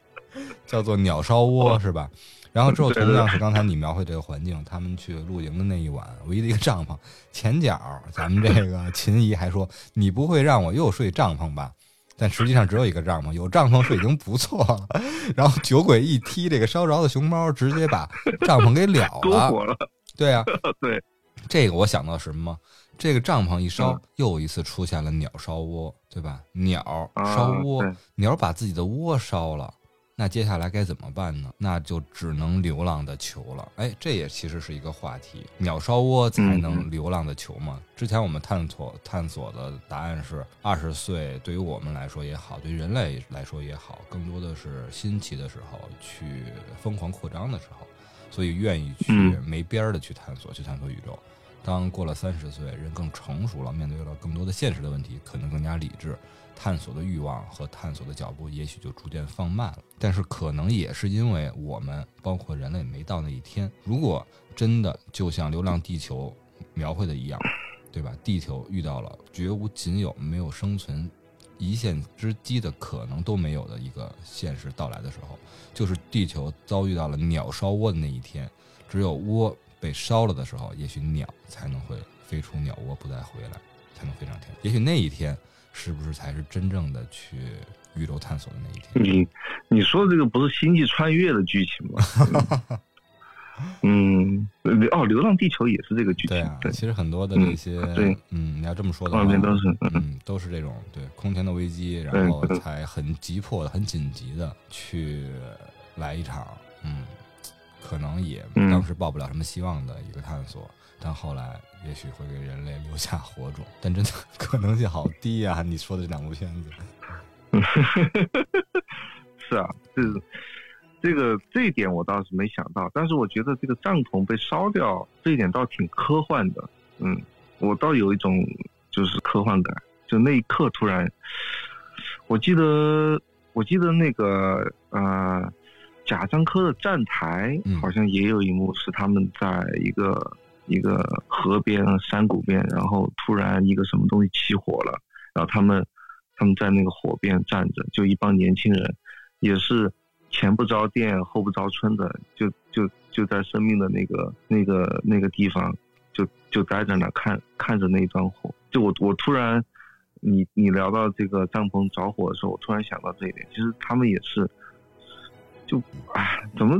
叫做鸟烧窝，是吧？然后之后同样是刚才你描绘这个环境，他们去露营的那一晚，唯一的一个帐篷前脚，咱们这个 秦姨还说：“你不会让我又睡帐篷吧？”但实际上只有一个帐篷，有帐篷睡已经不错了。然后酒鬼一踢这个烧着的熊猫，直接把帐篷给了篝了。对啊，对，这个我想到什么吗？这个帐篷一烧嗯，又一次出现了鸟烧窝，对吧？鸟啊烧窝对，鸟把自己的窝烧了，那接下来该怎么办呢？那就只能流浪的求了。哎，这也其实是一个话题，鸟烧窝才能嗯流浪的求吗？之前我们探索探索的答案是，二十岁对于我们来说也好，对于人类来说也好，更多的是新奇的时候，去疯狂扩张的时候，所以愿意去嗯没边儿的去探索，去探索宇宙。当过了三十岁，人更成熟了，面对了更多的现实的问题，可能更加理智，探索的欲望和探索的脚步也许就逐渐放慢了。但是可能也是因为我们，包括人类没到那一天。如果真的就像《流浪地球》描绘的一样，对吧？地球遇到了绝无仅有、没有生存一线之机的可能都没有的一个现实到来的时候，就是地球遭遇到了鸟烧窝的那一天。只有窝被烧了的时候，也许鸟才能会飞出鸟窝，不再回来，才能飞上天。也许那一天，是不是才是真正的去宇宙探索的那一天？你你说的这个不是星际穿越的剧情吗？嗯，嗯哦，《流浪地球》也是这个剧情对啊，对，其实很多的这些，对嗯，你要这么说的话，画面都是嗯嗯，都是这种对空前的危机，然后才很急迫的、很紧急的去来一场，嗯，可能也嗯当时抱不了什么希望的一个探索，但后来也许会给人类留下火种，但真的 可能性好低呀、你说的这两部片子，是啊，这这个这一点我倒是没想到，但是我觉得这个帐篷被烧掉这一点倒挺科幻的，嗯，我倒有一种就是科幻感，就那一刻突然，我记得我记得那个呃贾樟柯的站台嗯好像也有一幕是他们在一个一个河边山谷边，然后突然一个什么东西起火了，然后他们他们在那个火边站着，就一帮年轻人，也是前不着店后不着村的，就就就在生命的那个那个那个地方，就就待在那看看着那一团火。就我我突然，你你聊到这个帐篷着火的时候，我突然想到这一点，其实他们也是，就哎，怎么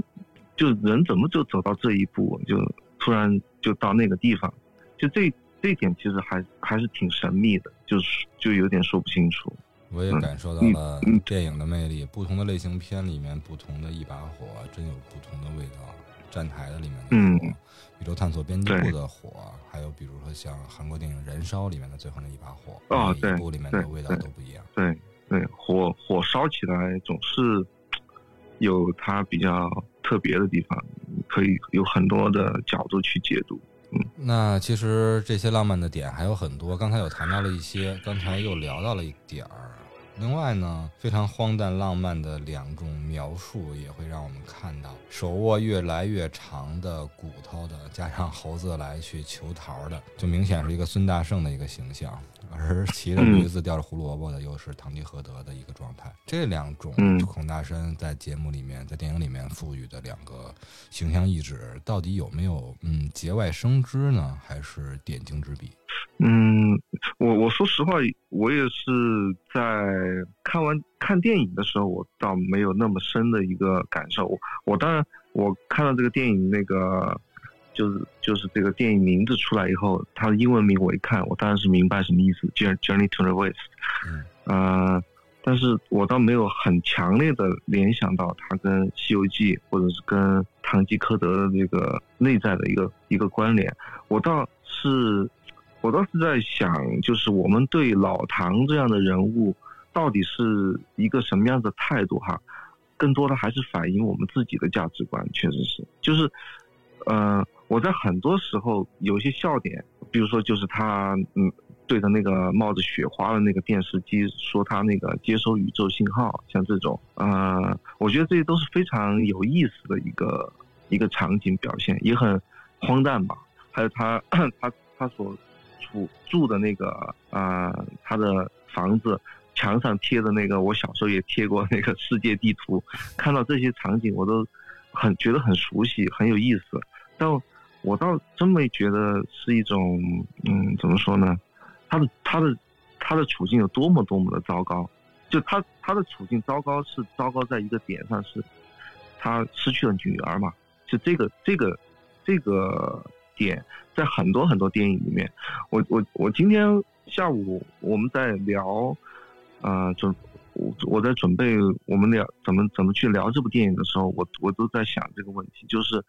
就人怎么就走到这一步，就突然就到那个地方，就这这点其实还还是挺神秘的，就是就有点说不清楚。我也嗯感受到嗯了嗯电影的魅力，不同的类型片里面不同的一把火，真有不同的味道。站台的里面的嗯，宇宙探索编辑部的火，还有比如说像韩国电影《燃烧》里面的最后那一把火，哦对每一部里面的味道都不一样。对对，火火烧起来总是有它比较特别的地方，可以有很多的角度去解读。嗯。那其实这些浪漫的点还有很多，刚才有谈到了一些，刚才又聊到了一点儿，另外呢，非常荒诞浪漫的两种描述也会让我们看到手握越来越长的骨头的，加上猴子来去求桃的，就明显是一个孙大圣的一个形象；而骑着驴子吊着胡萝卜的，又是堂吉诃德的一个状态。这两种孔大山在节目里面、在电影里面赋予的两个形象意志，到底有没有嗯节外生枝呢？还是点睛之笔？嗯，我我说实话，我也是在看完看电影的时候，我倒没有那么深的一个感受。我我当然，我看到这个电影那个，就是就是这个电影名字出来以后，它的英文名我一看，我当然是明白什么意思，Journey to the West。嗯，呃，但是我倒没有很强烈的联想到它跟《西游记》或者是跟堂吉诃德的这个内在的一个一个关联。我倒是。我倒是在想，就是我们对老唐这样的人物，到底是一个什么样的态度哈？更多的还是反映我们自己的价值观，确实是。就是，呃，我在很多时候有些笑点，比如说就是他，嗯，对着那个冒着雪花的那个电视机说他那个接收宇宙信号，像这种，呃，我觉得这些都是非常有意思的一个一个场景表现，也很荒诞吧。还有他 他他所。住住的那个啊，他的房子墙上贴的那个，我小时候也贴过那个世界地图，看到这些场景，我都很觉得很熟悉，很有意思。但我倒真没觉得是一种，嗯，怎么说呢？他的他的他的处境有多么多么的糟糕？就他他的处境糟糕是糟糕在一个点上，是他失去了女儿嘛？就这个这个这个。点在很多很多电影里面，我我我今天下午我们在聊，呃准我我在准备我们聊怎么怎么去聊这部电影的时候，我我都在想这个问题，就是，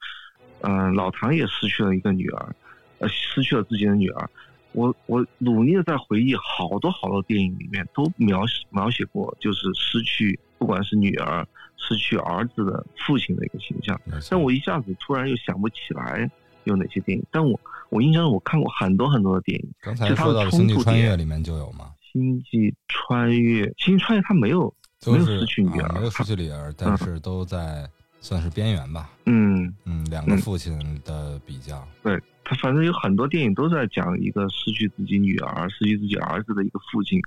嗯老唐也失去了一个女儿，呃失去了自己的女儿，我我努力的在回忆好多好多电影里面都描写描写过，就是失去不管是女儿失去儿子的父亲的一个形象，但我一下子突然又想不起来。有哪些电影？但我我印象中我看过很多很多的电影。刚才说到《星际穿越》里面就有吗？《星际穿越》《星际穿越》它没有没有失去女儿，没有失去女儿，但是都在算是边缘吧。嗯嗯，两个父亲的比较。对他，反正有很多电影都在讲一个失去自己女儿、失去自己儿子的一个父亲，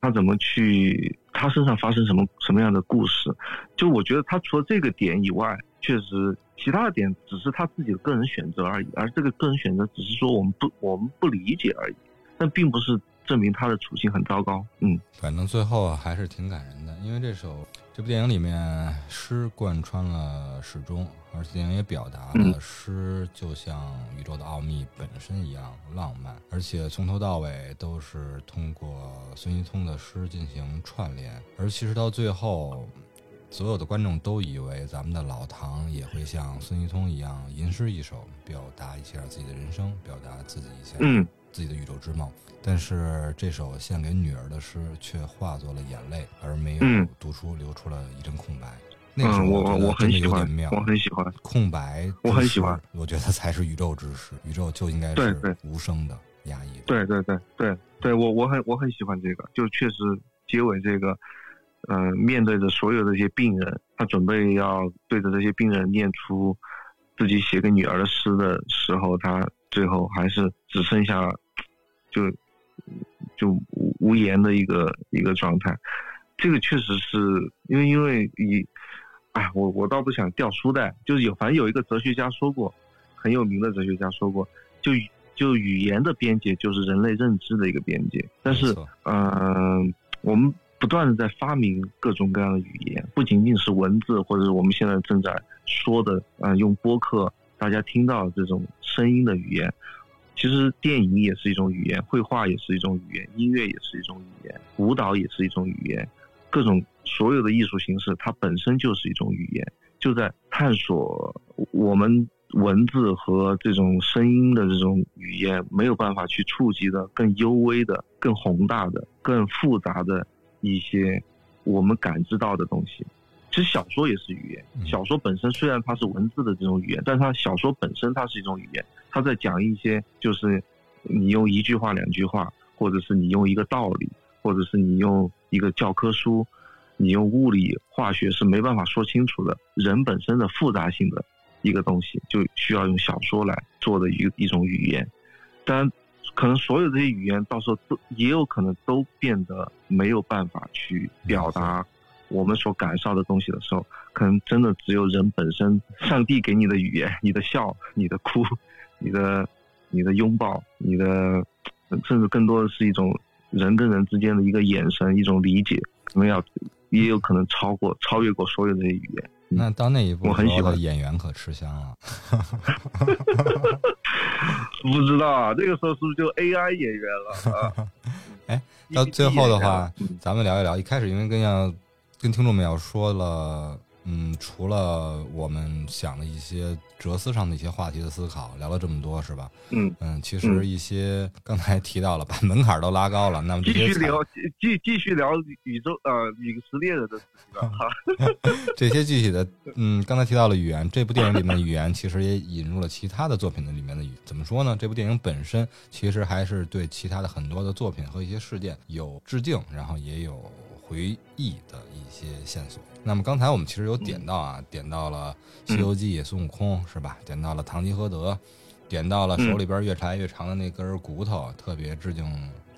他怎么去，他身上发生什么什么样的故事？就我觉得他除了这个点以外，确实。其他的点只是他自己的个人选择而已，而这个个人选择只是说我们不我们不理解而已，但并不是证明他的处境很糟糕。嗯，反正最后还是挺感人的，因为这首这部电影里面诗贯穿了始终，而且电影也表达了诗就像宇宙的奥秘本身一样浪漫，而且从头到尾都是通过孙一通的诗进行串联，而其实到最后。所有的观众都以为咱们的老唐也会像孙一通一样吟诗一首，表达一下自己的人生，表达自己一下自己的宇宙之梦。但是这首献给女儿的诗却化作了眼泪，而没有读出，留出了一阵空白。那个时候我我很喜欢，我很喜欢空白，我很喜欢。我觉得才是宇宙之诗，宇宙就应该是无声的、压抑的。对对对对对，我我很我很喜欢这个，就确实结尾这个。嗯，面对着所有这些病人，他准备要对着这些病人念出自己写给女儿的诗的时候，他最后还是只剩下就就无无言的一个一个状态。这个确实是因为因为以，哎，我我倒不想掉书袋，就是有反正有一个哲学家说过，很有名的哲学家说过，就就语言的边界就是人类认知的一个边界，但是嗯，我们。不断的在发明各种各样的语言，不仅仅是文字，或者是我们现在正在说的，呃，用播客大家听到这种声音的语言。其实电影也是一种语言，绘画也是一种语言，音乐也是一种语言，舞蹈也是一种语言。各种所有的艺术形式，它本身就是一种语言，就在探索我们文字和这种声音的这种语言没有办法去触及的更幽微的、更宏大的、更复杂的。一些我们感知到的东西，其实小说也是语言。小说本身虽然它是文字的这种语言，但它小说本身它是一种语言。它在讲一些，就是你用一句话、两句话，或者是你用一个道理，或者是你用一个教科书，你用物理、化学是没办法说清楚的。人本身的复杂性的一个东西，就需要用小说来做的一一种语言。当然，可能所有这些语言到时候都也有可能都变得没有办法去表达我们所感受的东西的时候，可能真的只有人本身，上帝给你的语言，你的笑、你的哭、你的、你的拥抱、你的，甚至更多的是一种人跟人之间的一个眼神、一种理解，可能要也有可能超过、超越过所有这些语言。那到那一步，我很喜欢演员可吃香了。不知道啊，这个时候是不是就 AI 演员了啊？哎，到最后的话，嗯咱们聊一聊。一开始因为跟要跟听众们要说了，嗯，除了我们想的一些哲思上的一些话题的思考，聊了这么多，是吧？嗯，嗯，其实一些刚才提到了，把门槛都拉高了。那么继续聊，继继继续聊宇宙呃陨石猎人的事情了哈。这些具体的，嗯，刚才提到了语言，这部电影里面的语言其实也引入了其他的作品的里面的语。怎么说呢？这部电影本身其实还是对其他的很多的作品和一些事件有致敬，然后也有回忆的一些线索。那么刚才我们其实有点到啊，点到了《西游记》孙悟空是吧？点到了堂吉诃德，点到了手里边越柴越长的那根骨头，特别致敬。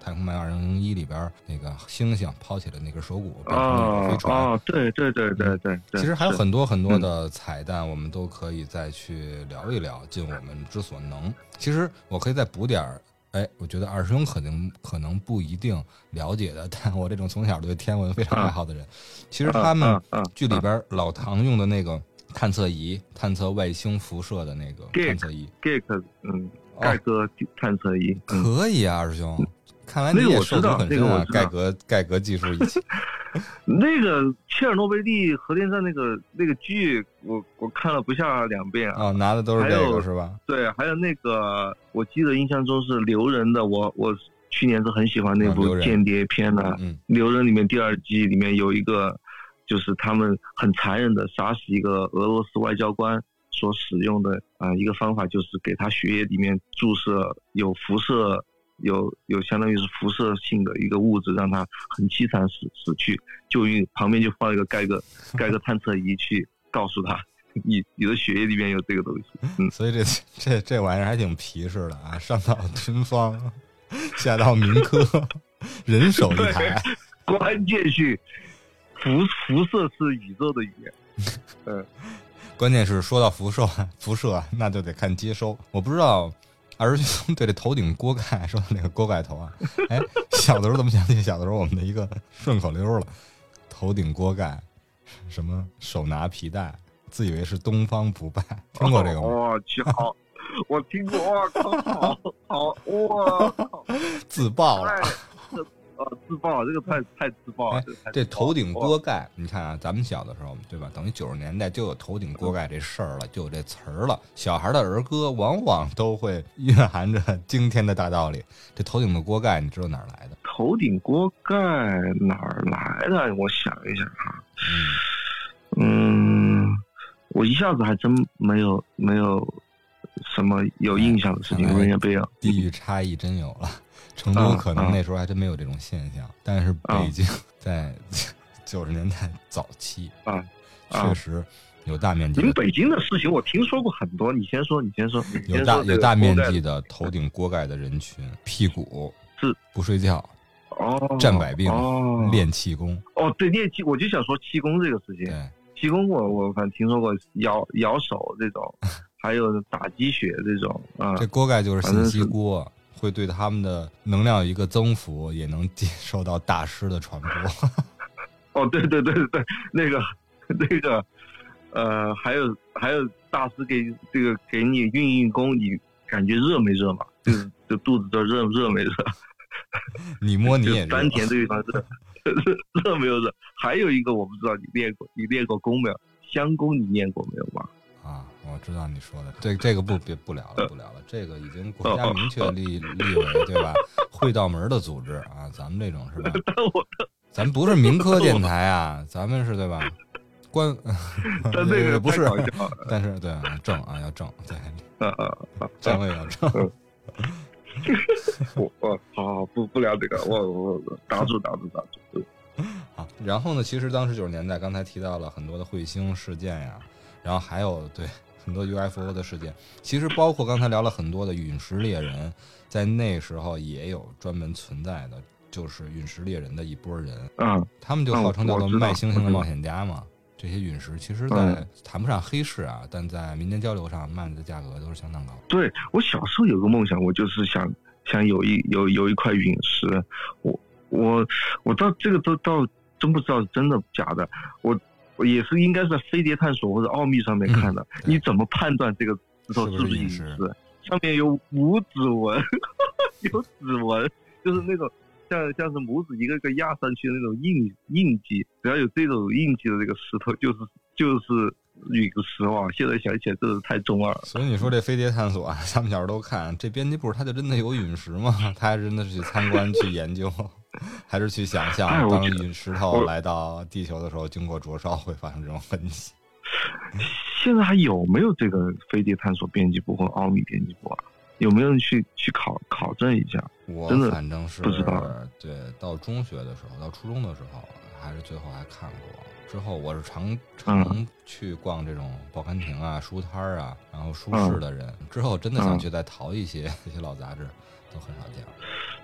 《太空漫游2001》里边那个猩猩抛起了那根手骨，变成那个飞哦船。哦，对对对对对对。其实还有很多很多的彩蛋，我们都可以再去聊一聊，尽我们之所能。其实我可以再补点儿，哎，我觉得二师兄可能可能不一定了解的，但我这种从小对天文非常爱好的人，其实他们嗯嗯嗯剧里边老唐用的那个探测仪，探测外星辐射的那个探测仪，Geek 嗯哦。盖哥探测仪，嗯，可以啊，二师兄。看来你那个我知道那个我知道盖革盖革技术一起。那个切尔诺贝利核电站那个那个剧，我我看了不下两遍啊。啊，拿的都是这还有个是吧？对，还有那个，我记得印象中是刘仁的，我我去年是很喜欢那部间谍片的。嗯，刘仁里面第二季里面有一个，就是他们很残忍的杀死一个俄罗斯外交官所使用的啊、一个方法，就是给他血液里面注射有辐射。有有相当于是辐射性的一个物质，让它很凄惨死死去，就因旁边就放一个盖个 盖个探测仪去告诉他，你你的血液里面有这个东西。嗯，所以这这这玩意儿还挺皮实的啊，上到军方，下到民科，人手一台。关键是辐辐射是宇宙的语言。嗯，关键是说到辐射，辐射那就得看接收。我不知道二师兄对这头顶锅盖 说的那个锅盖头啊，哎，小的时候怎么想起小的时候我们的一个顺口溜了？头顶锅盖，什么手拿皮带，自以为是东方不败，听过这个吗？我 去，好，我听过，我靠，好好，哇 靠，自爆了。自爆，这个太太自爆了哎，这头顶锅盖，你看啊，咱们小的时候，对吧？等于九十年代就有头顶锅盖这事儿了，就有这词儿了。小孩的儿歌往往都会蕴含着惊天的大道理。这头顶的锅盖，你知道哪儿来的？头顶锅盖哪儿来的？我想一想啊，嗯，我一下子还真没有没有什么有印象的事情，我也没有。地域差异真有了。成都可能那时候还真没有这种现象，但是北京 在 九十年代早期啊啊确实有大面积的你们北京的事情我听说过很多，你先说，你先说，有大有大面积的头顶锅盖的人群，屁股是不睡觉，哦，战百病哦，练气功，哦，对练气，我就想说气功这个事情，对。气功我我反正听说过摇摇手这种，还有打鸡血这种啊，这锅盖就是信息锅，会对他们的能量有一个增幅，也能接受到大师的传播。哦，对对对对，那个那个呃，还有还有大师给这个给你运运功，你感觉热没热嘛？就是就肚子这热热没热？你摸你丹田这个地方热热热没有热？还有一个我不知道你练过，你练过功没有？香功你练过没有吧？啊，我知道你说的这这个不别不聊了不聊了，这个已经国家明确立立为对吧？会道门的组织啊，咱们这种是吧？咱不是民科电台啊，咱们是对吧？官，但那个 不是但是对啊，正啊要正，对，啊啊啊！站位要正。我我好好不不聊这个，我我打住打住打住。好然后呢，其实当时九十年代，刚才提到了很多的彗星事件呀，然后还有对很多 UFO 的事件，其实包括刚才聊了很多的陨石猎人，在那时候也有专门存在的，就是陨石猎人的一波人，嗯，他们就号称叫做卖星星的冒险家嘛。这些陨石其实，在谈不上黑市啊，但在民间交流上卖的价格都是相当高。对我小时候有个梦想，我就是想想有一有有一块陨石，我我我到这个都到真不知道是真的假的，我我也是应该是在飞碟探索或者奥秘上面看的。对你怎么判断这个石头是不是陨石石？上面有五指纹，有指纹，就是那种像像是拇指一个个压上去的那种印印记。只要有这种印记的这个石头，就是就是陨石哇！现在想起来真是太中二了。所以你说这飞碟探索啊，咱们小时候都看，这编辑部他就真的有陨石吗？他还真的是去参观去研究，还是去想象当陨石头来到地球的时候，经过灼烧会发生这种痕迹？现在还有没有这个飞碟探索编辑部或奥秘编辑部啊？有没有人去去考考证一下？我反正是不知道对，到中学的时候，到初中的时候，还是最后还看过。之后我是常常去逛这种报刊亭啊、书摊儿啊，然后书市的人。之后真的想嗯去再淘一些 这些老杂志，都很少见了。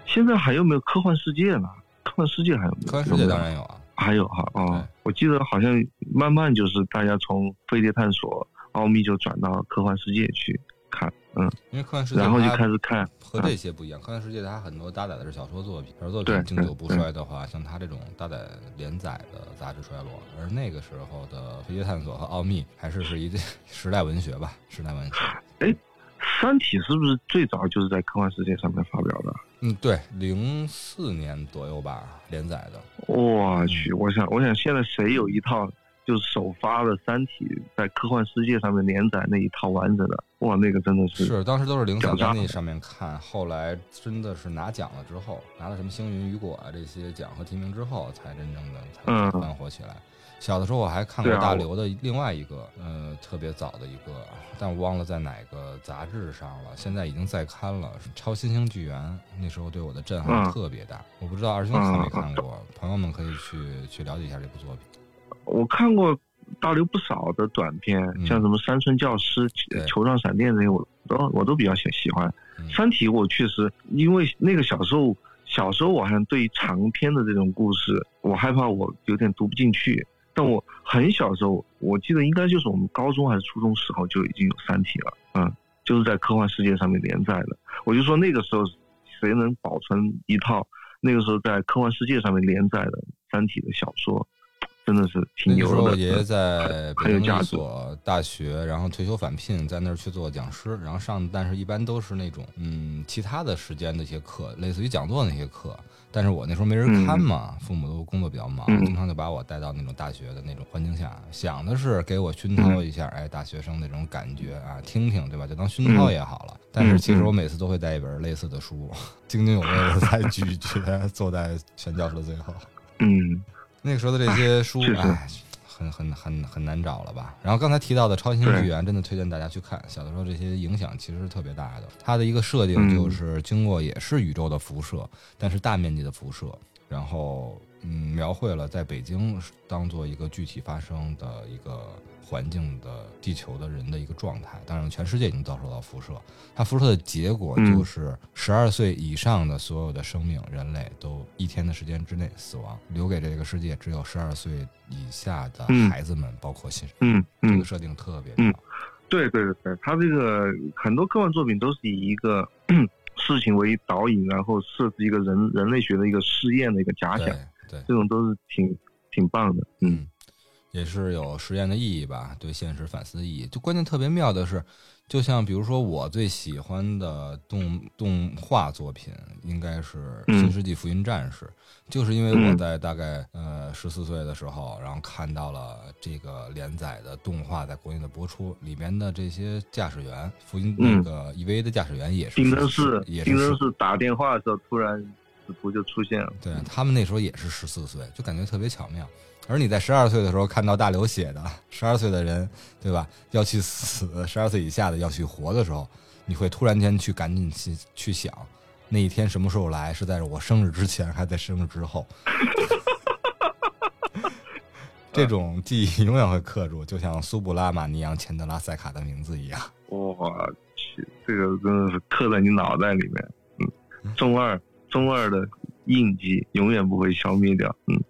现在还有没有科幻世界呢？科幻世界还有没有？科幻世界当然有啊，还有哈啊哦，我记得好像慢慢就是大家从飞碟探索、奥秘就转到科幻世界去看，嗯，因为科幻世界然后就开始看，和这些不一样，科幻世界它很多搭载的是小说作品，小说作品经久不衰的话，像它这种搭载连载的杂志衰落，而那个时候的飞碟探索和奥秘还是是一时代文学吧，时代文学。《三体》是不是最早就是在科幻世界上面发表的？嗯，对，零四年左右吧连载的。我去，我想，我想现在谁有一套就是首发的《三体》在科幻世界上面连载那一套完整的，哇，那个真的是是，当时都是零散在那上面看，后来真的是拿奖了之后，拿了什么星云雨果啊这些奖和提名之后，才真正的才嗯翻火起来。小的时候我还看过大刘的另外一个，呃，特别早的一个，但我忘了在哪个杂志上了，现在已经在刊了，《超新星纪元》。那时候对我的震撼嗯特别大，我不知道二兄看没嗯看过，朋友们可以去去了解一下这部作品。我看过大刘不少的短片，嗯像什么《山村教师》对球状闪电》这些，我都我都比较喜喜欢。嗯三体》我确实因为那个小时候，小时候我好像对于长篇的这种故事，我害怕我有点读不进去。但我很小的时候，我记得应该就是我们高中还是初中时候就已经有《三体》了，嗯，就是在科幻世界上面连载的。我就说那个时候，谁能保存一套那个时候在科幻世界上面连载的《三体》的小说，真的是挺那个时候。我爷爷在北京一所大学，然后退休返聘，在那儿去做讲师，然后上，但是一般都是那种嗯其他的时间的一些课，类似于讲座那些课。但是我那时候没人看嘛，父母都工作比较忙，嗯经常就把我带到那种大学的那种环境下，想的是给我熏陶一下，哎，大学生那种感觉啊，听听对吧？就当熏陶也好了。但是其实我每次都会带一本类似的书，津津有味的在咀嚼，坐在全教室的最后。嗯，那个时候的这些书，哎，很很很很难找了吧？然后刚才提到的《超新星纪元》，真的推荐大家去看。小的时候这些影响其实是特别大的。它的一个设定就是经过也是宇宙的辐射，但是大面积的辐射，然后嗯，描绘了在北京当做一个具体发生的一个环境的地球的人的一个状态。当然，全世界已经遭受到辐射，它辐射的结果就是十二岁以上的所有的生命，人类都一天的时间之内死亡，留给这个世界只有十二岁以下的孩子们，包括新生。嗯嗯这个，设定特别嗯好。对对对，他这个很多科幻作品都是以一个事情为导引，然后设置一个人人类学的一个试验的一个假想对，对，这种都是挺挺棒的。嗯嗯，也是有实验的意义吧，对现实反思的意义。就关键特别妙的是，就像比如说我最喜欢的动动画作品，应该是《嗯新世纪福音战士》，就是因为我嗯。在大概呃十四岁的时候，然后看到了这个连载的动画在国内的播出，里面的这些驾驶员，福音那嗯。个 EVA 的驾驶员也是丁真是也是丁真是打电话的时候，突然使徒就出现了。对他们那时候也是十四岁，就感觉特别巧妙。而你在十二岁的时候看到大刘写的十二岁的人，对吧？要去死，十二岁以下的要去活的时候，你会突然间去赶紧去去想，那一天什么时候来？是在我生日之前，还是在生日之后？这种记忆永远会刻住，就像苏布拉马尼扬钱德拉塞卡的名字一样。我去，这个真的是刻在你脑袋里面。嗯，中二中二的印记永远不会消灭掉。嗯，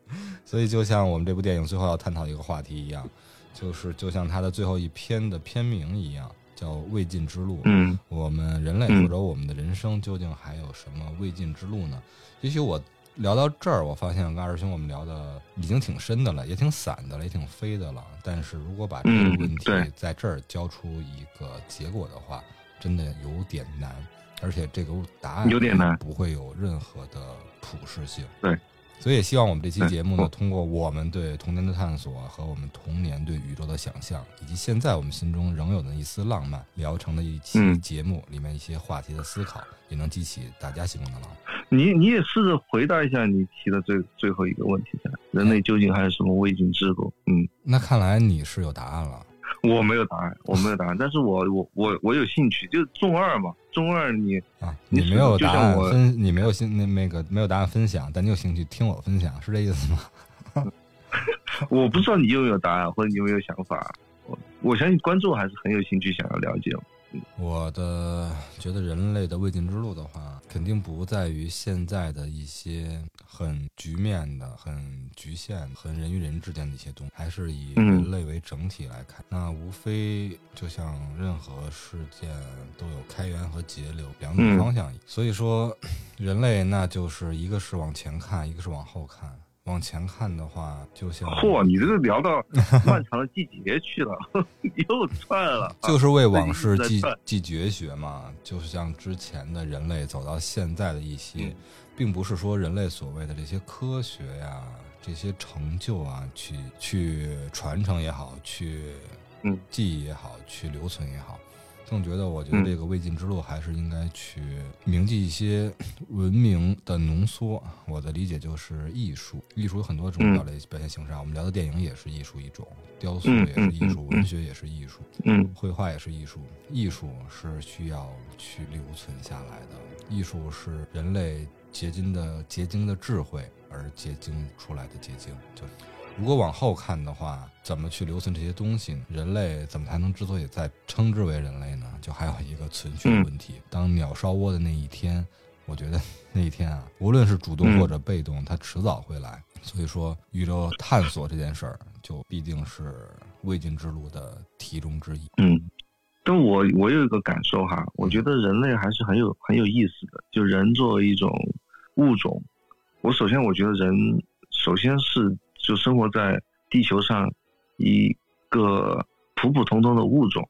所以就像我们这部电影最后要探讨一个话题一样，就是就像它的最后一篇的片名一样，叫《未尽之路》。嗯，我们人类或者我们的人生究竟还有什么未尽之路呢？也许我。聊到这儿，我发现跟二师兄我们聊的已经挺深的了，也挺散的了，也挺飞的了。但是如果把这个问题在这儿交出一个结果的话，真的有点难，而且这个答案有点难，不会有任何的普适性。对。所以也希望我们这期节目呢，通过我们对童年的探索和我们童年对宇宙的想象，以及现在我们心中仍有的一丝浪漫，聊成的一期节目里面一些话题的思考，也能激起大家心中的浪漫。你你也试着回答一下你提的最最后一个问题，人类究竟还有什么未尽之路？嗯，那看来你是有答案了。我没有答案，我没有答案，但是我我我我有兴趣，就是中二嘛，中二你啊，你没有答案分，你没有兴那那个没有答案分享，但你有兴趣听我分享，是这意思吗？我不知道你有没有答案，或者你有没有想法，我我相信观众还是很有兴趣想要了解。我我的觉得人类的未尽之路的话，肯定不在于现在的一些很局面的、很局限、很人与人之间的一些东西，还是以人类为整体来看。那无非就像任何事件都有开源和节流两种方向，所以说人类那就是一个是往前看，一个是往后看。往前看的话，就像嚯，你这个聊到 漫长的季节去了，又串了，就是为往事继继绝学嘛。就是像之前的人类走到现在的一些，并不是说人类所谓的这些科学呀、这些成就啊，去去传承也好，去嗯记忆也好，去留存也好。更觉得，我觉得这个未尽之路还是应该去铭记一些文明的浓缩。我的理解就是艺术，艺术有很多种表类表现形式啊。我们聊的电影也是艺术一种，雕塑也是艺术，文学也是艺术，嗯，绘画也是艺术。艺术是需要去留存下来的，艺术是人类结晶的结晶的智慧而结晶出来的结晶，就。如果往后看的话，怎么去留存这些东西？人类怎么才能之所以再称之为人类呢？就还有一个存续的问题。当鸟烧窝的那一天，我觉得那一天啊，无论是主动或者被动，它迟早会来。所以说，宇宙探索这件事儿，就必定是未尽之路的题中之一。嗯，但我我有一个感受哈，我觉得人类还是很有很有意思的。就人作为一种物种，我首先我觉得人首先是。就生活在地球上一个普普通通的物种，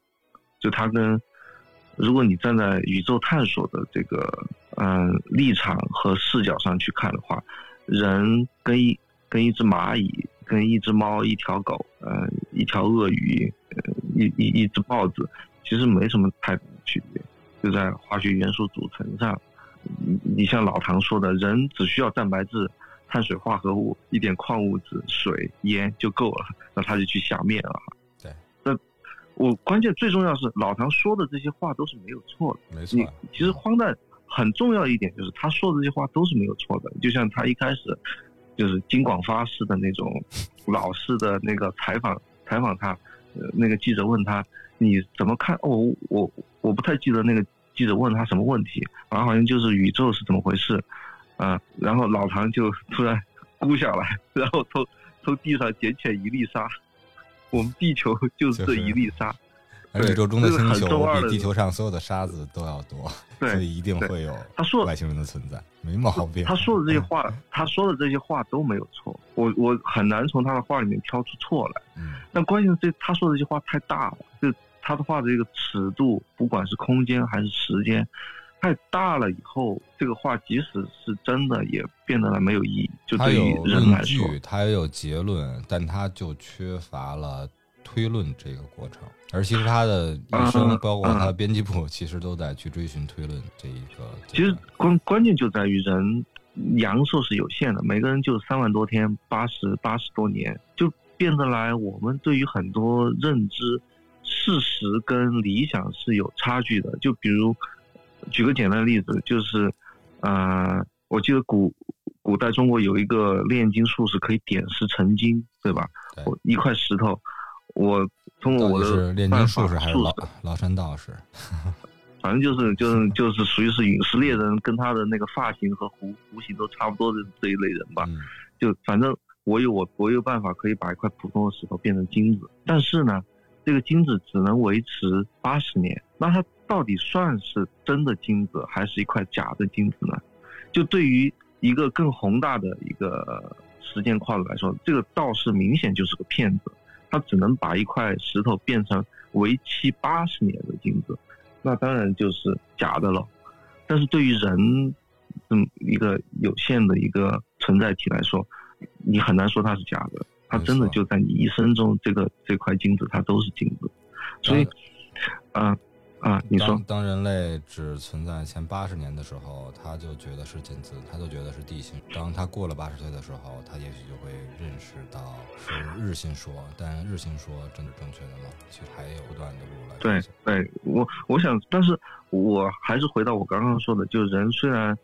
就它跟如果你站在宇宙探索的这个嗯立场和视角上去看的话，人跟一跟一只蚂蚁、跟一只猫、一条狗、呃一条鳄鱼、呃一一一只豹子，其实没什么太大的区别，就在化学元素组成上。你像老唐说的，人只需要蛋白质。碳水化合物、一点矿物质、水、盐就够了，那他就去下面了。对，那我关键最重要是老唐说的这些话都是没有错的。没错，其实荒诞很重要一点就是他说的这些话都是没有错的。就像他一开始就是金广发式的那种老式的那个采访，采访他，呃，那个记者问他你怎么看？哦，我我不太记得那个记者问他什么问题，反正好像就是宇宙是怎么回事。啊，然后老唐就突然咕下来，然后从从地上捡起来一粒沙，我们地球就是这一粒沙，而宇宙中的星球比地球上所有的沙子都要多，所以一定会有他说外星人的存在，没毛病。他说的这些话，他说的这些话都没有错，我我很难从他的话里面挑出错来。嗯，但关键是这他说的这些话太大了，就他的话的这个尺度，不管是空间还是时间。太大了以后，这个话即使是真的，也变得了没有意义。就对于人来说，它也有结论，但它就缺乏了推论这个过程。而其实他的一生，包括他的编辑部，其实都在去追寻推论这一个。其实关关键就在于人阳寿是有限的，每个人就三万多天，八十八十多年，就变得来我们对于很多认知、事实跟理想是有差距的。就比如。举个简单的例子，就是，呃，我记得古古代中国有一个炼金术士可以点石成金，对吧？对我一块石头，我通过我的炼金术士还是崂术士崂山道士？反正就是就是 就是属于是陨石猎人，跟他的那个发型和弧弧形都差不多的这一类人吧。嗯就反正我有我我有办法可以把一块普通的石头变成金子，但是呢，这个金子只能维持八十年，那它到底算是真的金子，还是一块假的金子呢？就对于一个更宏大的一个时间跨度来说，这个道士明显就是个骗子，他只能把一块石头变成为期八十年的金子，那当然就是假的了。但是对于人这么一个有限的一个存在体来说，你很难说它是假的，它真的就在你一生中，这个这块金子它都是金子，所以，啊啊，你说当当人类只存在前八十年的时候，他就觉得是金子，他就觉得是地心。当他过了八十岁的时候，他也许就会认识到是日心说，但日心说真的正确的吗？其实还有不断的路来对。对，我我想，但是我还是回到我刚刚说的，就是人虽然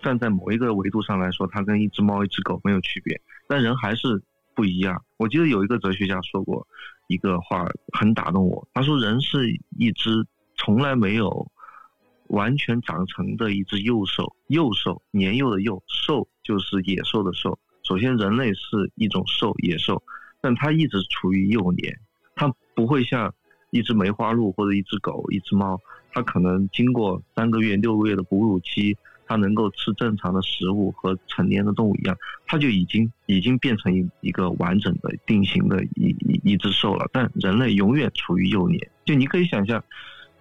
站在某一个维度上来说，他跟一只猫、一只狗没有区别，但人还是不一样。我记得有一个哲学家说过一个话，很打动我。他说，人是一只从来没有完全长成的一只幼兽，幼兽，年幼的幼，兽就是野兽的兽。首先，人类是一种兽，野兽，但它一直处于幼年，它不会像一只梅花鹿或者一只狗、一只猫，它可能经过三个月、六个月的哺乳期，它能够吃正常的食物和成年的动物一样，它就已经已经变成一一个完整的定型的一一一只兽了。但人类永远处于幼年，就你可以想象，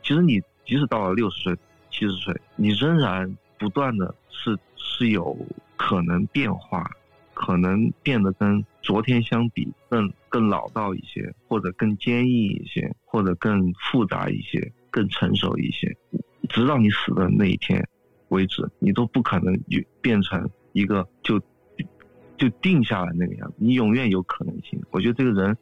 其实你即使到了六十岁、七十岁，你仍然不断的是是有可能变化，可能变得跟昨天相比更更老道一些，或者更坚硬一些，或者更复杂一些，更成熟一些，直到你死的那一天为止，你都不可能就变成一个就就定下来那个样子，你永远有可能性。我觉得这个人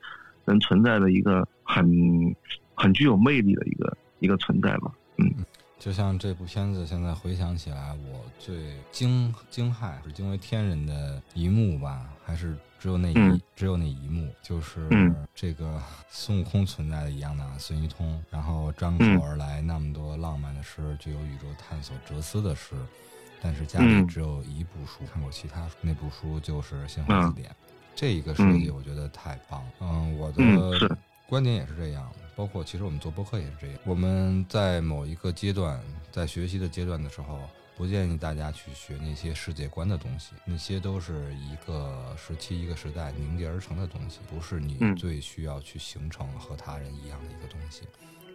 人存在的一个很很具有魅力的一个一个存在吧。嗯。就像这部片子，现在回想起来，我最惊惊骇是惊为天人的一幕吧，还是只有那一、嗯。只有那一幕，就是嗯。这个孙悟空存在的一样的孙一通，然后张嗯。口而来那么多浪漫的诗，具有宇宙探索哲思的诗，但是家里嗯。只有一部书，看过其他书，那部书就是《新华字典》，这一个设计我觉得太棒了。嗯，我的观点也是这样，包括其实我们做播客也是这样。我们在某一个阶段，在学习的阶段的时候，不建议大家去学那些世界观的东西，那些都是一个时期、一个时代凝结而成的东西，不是你嗯最需要去形成和他人一样的一个东西。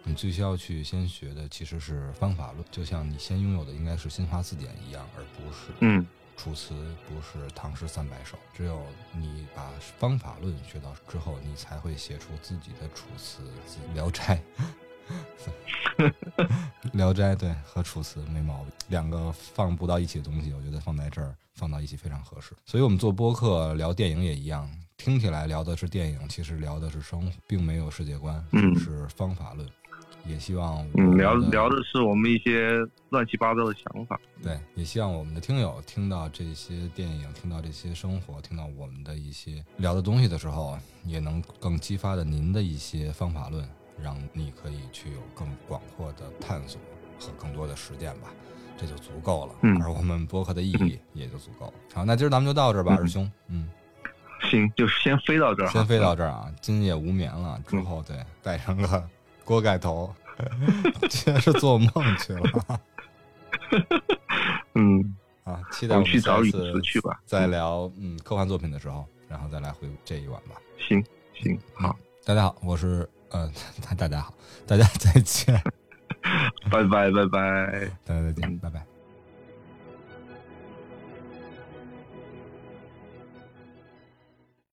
你最需要去先学的其实是方法论，就像你先拥有的应该是新华字典一样，而不是嗯楚辞，不是唐诗三百首。只有你把方法论学到之后，你才会写出自己的楚辞、《聊斋》。聊斋对和楚辞没毛病，两个放不到一起的东西，我觉得放在这儿放到一起非常合适。所以我们做播客聊电影也一样，听起来聊的是电影，其实聊的是生活，并没有世界观，嗯只是方法论。也希望嗯，聊聊的是我们一些乱七八糟的想法。对，也希望我们的听友听到这些电影，听到这些生活，听到我们的一些聊的东西的时候，也能更激发的您的一些方法论，让你可以去有更广阔的探索和更多的实践吧，这就足够了。嗯而我们博客的意义也就足够了。好，那今儿咱们就到这儿吧，嗯师兄。嗯，行，就先飞到这儿。先飞到这儿啊，今夜无眠了，之后对带上个锅盖头，竟然是做梦去了。嗯，啊，期待我我们下次去吧。再聊嗯科幻作品的时候，然后再来回顾这一晚吧。行行，好，大家好，我是呃，大 大家好，大家再见，拜拜拜拜。大家再见，拜拜。